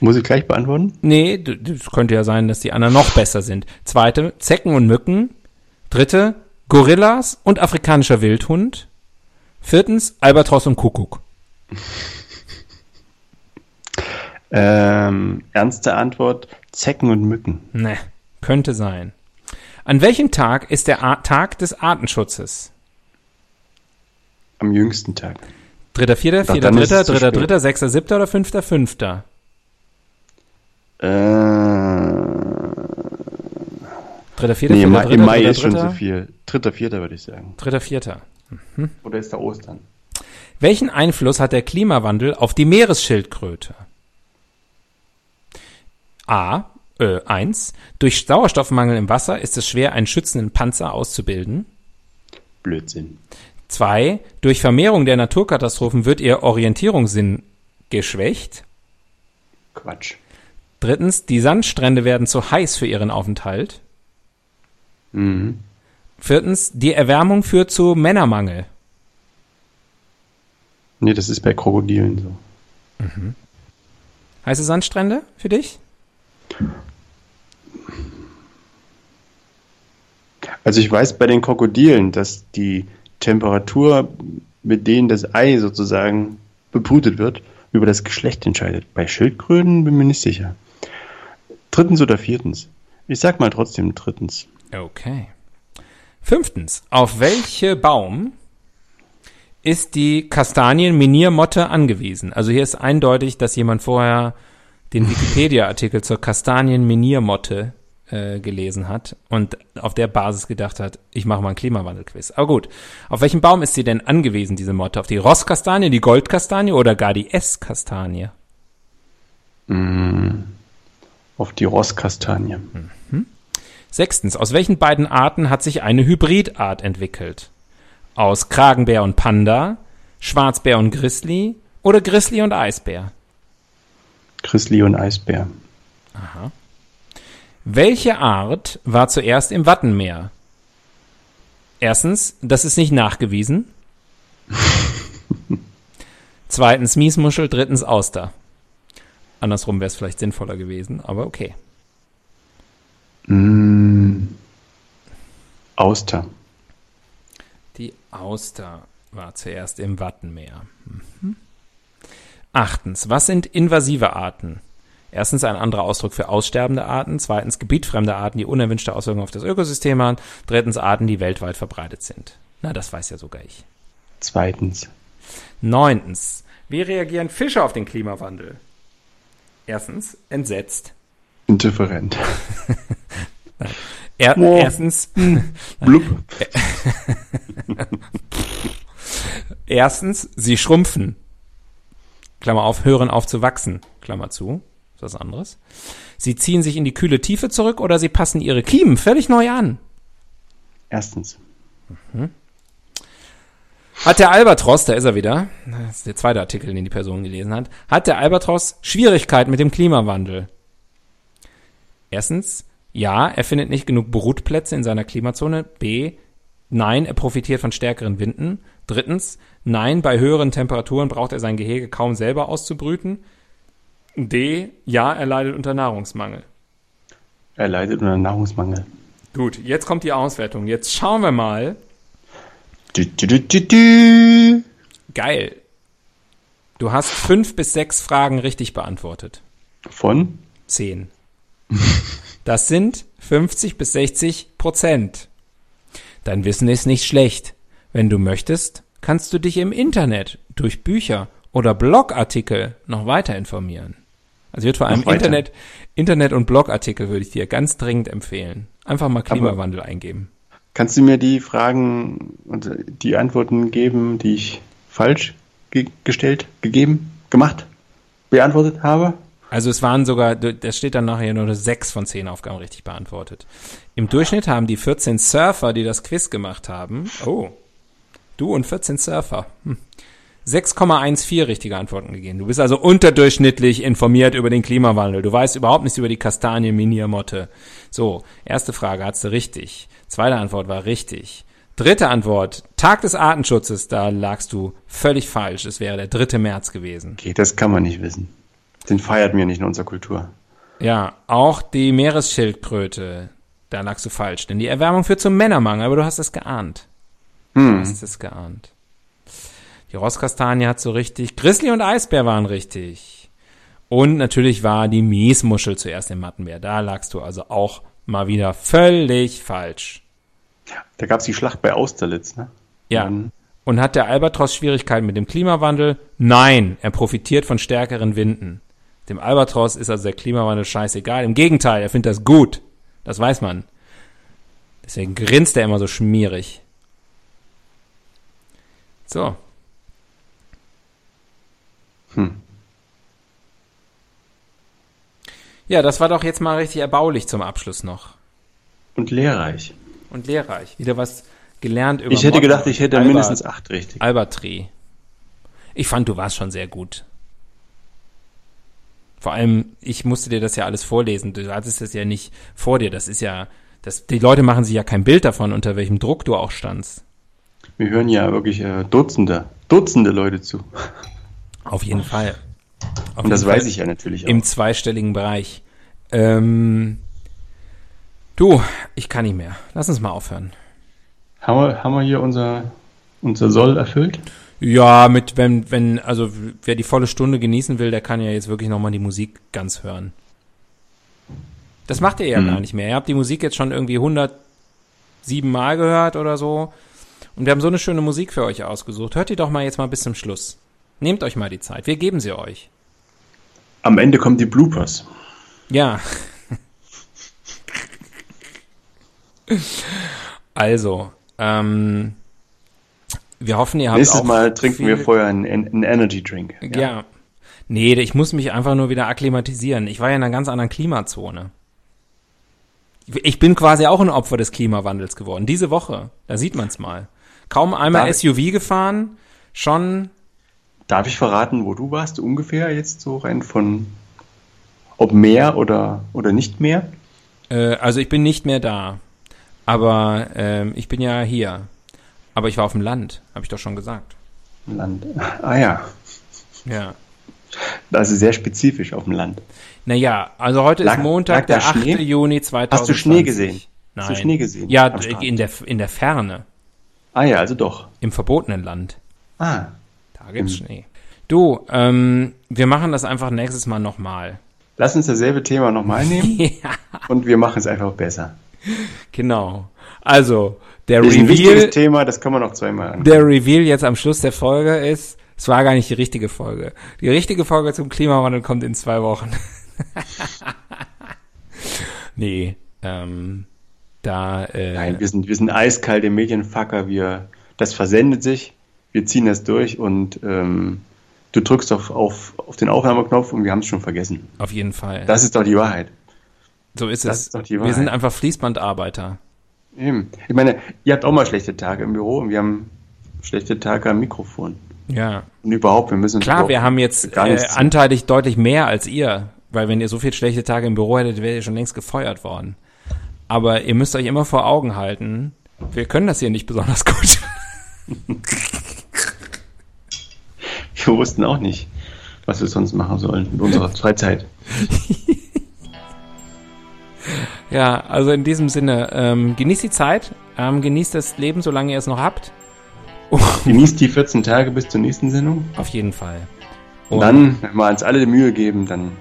Muss ich gleich beantworten? Nee, das könnte ja sein, dass die anderen noch besser sind. Zweite, Zecken und Mücken. Dritte, Gorillas und afrikanischer Wildhund. Viertens, Albatros und Kuckuck. Ähm, ernste Antwort: Zecken und Mücken. Ne, könnte sein. An welchem Tag ist der A Tag des Artenschutzes? Am jüngsten Tag. Dritter, vierter, vierter, dritter, dritter, dritter, sechster, siebter oder fünfter, fünfter? Äh, Dritter, vierter, nee, im vierter, Mai, dritter, im Mai dritter, ist schon dritter? zu viel. Dritter, vierter würde ich sagen. Dritter, vierter. Oder ist da Ostern? Welchen Einfluss hat der Klimawandel auf die Meeresschildkröte? A. Äh, 1. Durch Sauerstoffmangel im Wasser ist es schwer, einen schützenden Panzer auszubilden. Blödsinn. 2. Durch Vermehrung der Naturkatastrophen wird ihr Orientierungssinn geschwächt. Quatsch. Drittens, die Sandstrände werden zu heiß für ihren Aufenthalt. Mhm. Viertens, die Erwärmung führt zu Männermangel. Nee, das ist bei Krokodilen so. Heiße Sandstrände für dich? Also ich weiß bei den Krokodilen, dass die Temperatur, mit denen das Ei sozusagen bebrütet wird, über das Geschlecht entscheidet. Bei Schildkröten bin mir nicht sicher. Drittens oder viertens? Ich sag mal trotzdem drittens. Okay. Fünftens, auf welche Baum ist die Kastanienminiermotte angewiesen? Also hier ist eindeutig, dass jemand vorher den Wikipedia-Artikel zur Kastanienminiermotte äh, gelesen hat und auf der Basis gedacht hat, ich mache mal einen Klimawandelquiz. Aber gut, auf welchen Baum ist sie denn angewiesen, diese Motte? Auf die Rosskastanie, die Goldkastanie oder gar die Esskastanie? Auf die Rosskastanie. Sechstens, aus welchen beiden Arten hat sich eine Hybridart entwickelt? Aus Kragenbär und Panda, Schwarzbär und Grizzly oder Grizzly und Eisbär? Grizzly und Eisbär. Welche Art war zuerst im Wattenmeer? Erstens, das ist nicht nachgewiesen. Zweitens Miesmuschel, drittens Auster. Andersrum wäre es vielleicht sinnvoller gewesen, aber okay. Auster. Die Auster war zuerst im Wattenmeer. Mhm. Achtens, was sind invasive Arten? Erstens ein anderer Ausdruck für aussterbende Arten. Zweitens gebietfremde Arten, die unerwünschte Auswirkungen auf das Ökosystem haben. Drittens Arten, die weltweit verbreitet sind. Na, das weiß ja sogar ich. Zweitens. Neuntens, Wie reagieren Fische auf den Klimawandel? Erstens, entsetzt. Indifferent. Er, Oh. Erstens, Blub. erstens, sie schrumpfen. Klammer auf, hören auf zu wachsen. Klammer zu. Ist was anderes. Sie ziehen sich in die kühle Tiefe zurück oder sie passen ihre Kiemen völlig neu an. Erstens. Hat der Albatros, da ist er wieder, das ist der zweite Artikel, den die Person gelesen hat, hat der Albatros Schwierigkeiten mit dem Klimawandel? Erstens, ja, er findet nicht genug Brutplätze in seiner Klimazone. B, nein, er profitiert von stärkeren Winden. Drittens, nein, bei höheren Temperaturen braucht er sein Gehege kaum selber auszubrüten. D, ja, er leidet unter Nahrungsmangel. Er leidet unter Nahrungsmangel. Gut, jetzt kommt die Auswertung. Jetzt schauen wir mal. Du, du, du, du, du. Geil. Du hast fünf bis sechs Fragen richtig beantwortet. Von? 10. Das sind 50 bis 60 Prozent. Dein Wissen ist nicht schlecht. Wenn du möchtest, kannst du dich im Internet durch Bücher oder Blogartikel noch weiter informieren. Also wird vor allem. Internet, Internet und Blogartikel würde ich dir ganz dringend empfehlen. Einfach mal Klimawandel eingeben. Kannst du mir die Fragen und die Antworten geben, die ich falsch ge gestellt, gegeben, gemacht, beantwortet habe? Also es waren sogar, das steht dann nachher nur sechs von zehn Aufgaben richtig beantwortet. Im Durchschnitt haben die 14 Surfer, die das Quiz gemacht haben, oh, du und 14 Surfer, hm, 6,14 richtige Antworten gegeben. Du bist also unterdurchschnittlich informiert über den Klimawandel. Du weißt überhaupt nichts über die Kastanie Miniamotte. So, erste Frage hast du richtig. Zweite Antwort war richtig. Dritte Antwort, Tag des Artenschutzes, da lagst du völlig falsch. Es wäre der 3. März gewesen. Okay, das kann man nicht wissen. Den feiert mir nicht in unserer Kultur. Ja, auch die Meeresschildkröte, da lagst du falsch, denn die Erwärmung führt zum Männermangel, aber du hast es geahnt. Du Hm. hast es geahnt. Die Rosskastanie hat so richtig, Grizzly und Eisbär waren richtig. Und natürlich war die Miesmuschel zuerst im Mattenmeer. Da lagst du also auch mal wieder völlig falsch. Da gab es die Schlacht bei Austerlitz, ne? Ja. Dann- Und hat der Albatros Schwierigkeiten mit dem Klimawandel? Nein, er profitiert von stärkeren Winden. Dem Albatros ist also der Klimawandel scheißegal. Im Gegenteil, er findet das gut. Das weiß man. Deswegen grinst er immer so schmierig. So. Hm. Ja, das war doch jetzt mal richtig erbaulich zum Abschluss noch. Und lehrreich. Und lehrreich. Wieder was gelernt über Ich hätte Motten gedacht, ich hätte und mindestens acht richtig. Albatri. Ich fand, du warst schon sehr gut. Vor allem, ich musste dir das ja alles vorlesen. Du hattest es ja nicht vor dir. Das ist ja, das, die Leute machen sich ja kein Bild davon, unter welchem Druck du auch standst. Wir hören ja wirklich äh, Dutzende, Dutzende Leute zu. Auf jeden Fall. Auf Und das weiß Fall ich ja natürlich auch. Im zweistelligen Bereich. Ähm, du, ich kann nicht mehr. Lass uns mal aufhören. Haben wir, haben wir hier unser, unser Soll erfüllt? Ja, mit, wenn, wenn, also wer die volle Stunde genießen will, der kann ja jetzt wirklich nochmal die Musik ganz hören. Das macht ihr ja Mhm. gar nicht mehr. Ihr habt die Musik jetzt schon irgendwie 107 Mal gehört oder so. Und wir haben so eine schöne Musik für euch ausgesucht. Hört die doch mal jetzt mal bis zum Schluss. Nehmt euch mal die Zeit. Wir geben sie euch. Am Ende kommen die Bloopers. Ja. Also, ähm, wir hoffen, ihr habt Nächstes auch Mal trinken wir vorher einen, einen Energy Drink. Ja. Nee, ich muss mich einfach nur wieder akklimatisieren. Ich war ja in einer ganz anderen Klimazone. Ich bin quasi auch ein Opfer des Klimawandels geworden. Diese Woche, da sieht man's mal. Kaum einmal Darf- SUV gefahren, schon, Darf ich verraten, wo du warst ungefähr jetzt so rein von ob mehr oder, oder nicht mehr? äh, also ich bin nicht mehr da. Aber ähm, ich bin ja hier. Aber ich war auf dem Land, habe ich doch schon gesagt. Land. Ah ja, Ja. also sehr spezifisch auf dem Land. Naja, also heute Lag- ist Montag, der 8. Schnee? Juni 2020. Hast du Schnee gesehen? Nein. Hast du Schnee gesehen Ja, in der, in der Ferne, Ah ja, also doch. im verbotenen Land. Ah, Da gibt's Schnee. Du, ähm, wir machen das einfach nächstes Mal nochmal. lass uns dasselbe Thema nochmal nehmen ja, und wir machen es einfach besser. genau. Also, der Das ist ein wichtiges Reveal, Thema, das kann man noch zweimal an. der Reveal jetzt am Schluss der Folge ist, Es war gar nicht die richtige Folge. Die richtige Folge zum Klimawandel kommt in zwei Wochen. nee, ähm, da. Äh, Nein, wir sind, wir sind eiskalte Medienfucker. Wir, das versendet sich. Wir ziehen das durch und ähm, du drückst auf, auf, auf den Aufnahmeknopf und wir haben es schon vergessen. Auf jeden Fall. Das ist doch die Wahrheit. So ist das es. ist doch die wir Wahrheit. sind einfach Fließbandarbeiter. Eben. Ich meine, ihr habt auch mal schlechte Tage im Büro und wir haben schlechte Tage am Mikrofon. Ja. Und überhaupt, wir müssen Klar, wir haben jetzt äh, anteilig deutlich mehr als ihr, weil wenn ihr so viel schlechte Tage im Büro hättet, wärt ihr schon längst gefeuert worden. Aber ihr müsst euch immer vor Augen halten, wir können das hier nicht besonders gut. Wir wussten auch nicht, was wir sonst machen sollen mit unserer Freizeit. Ja, also in diesem Sinne, ähm, genießt die Zeit, ähm, genießt das Leben, solange ihr es noch habt. Genießt die 14 Tage bis zur nächsten Sendung. Auf jeden Fall. Und dann, wenn wir uns alle die Mühe geben, dann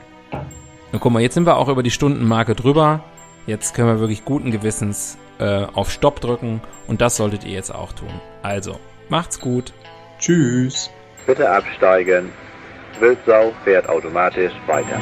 Und guck mal, jetzt sind wir auch über die Stundenmarke drüber. Jetzt können wir wirklich guten Gewissens äh, auf Stopp drücken und das solltet ihr jetzt auch tun. Also, macht's gut. tschüss. Bitte absteigen. Wildsau fährt automatisch weiter.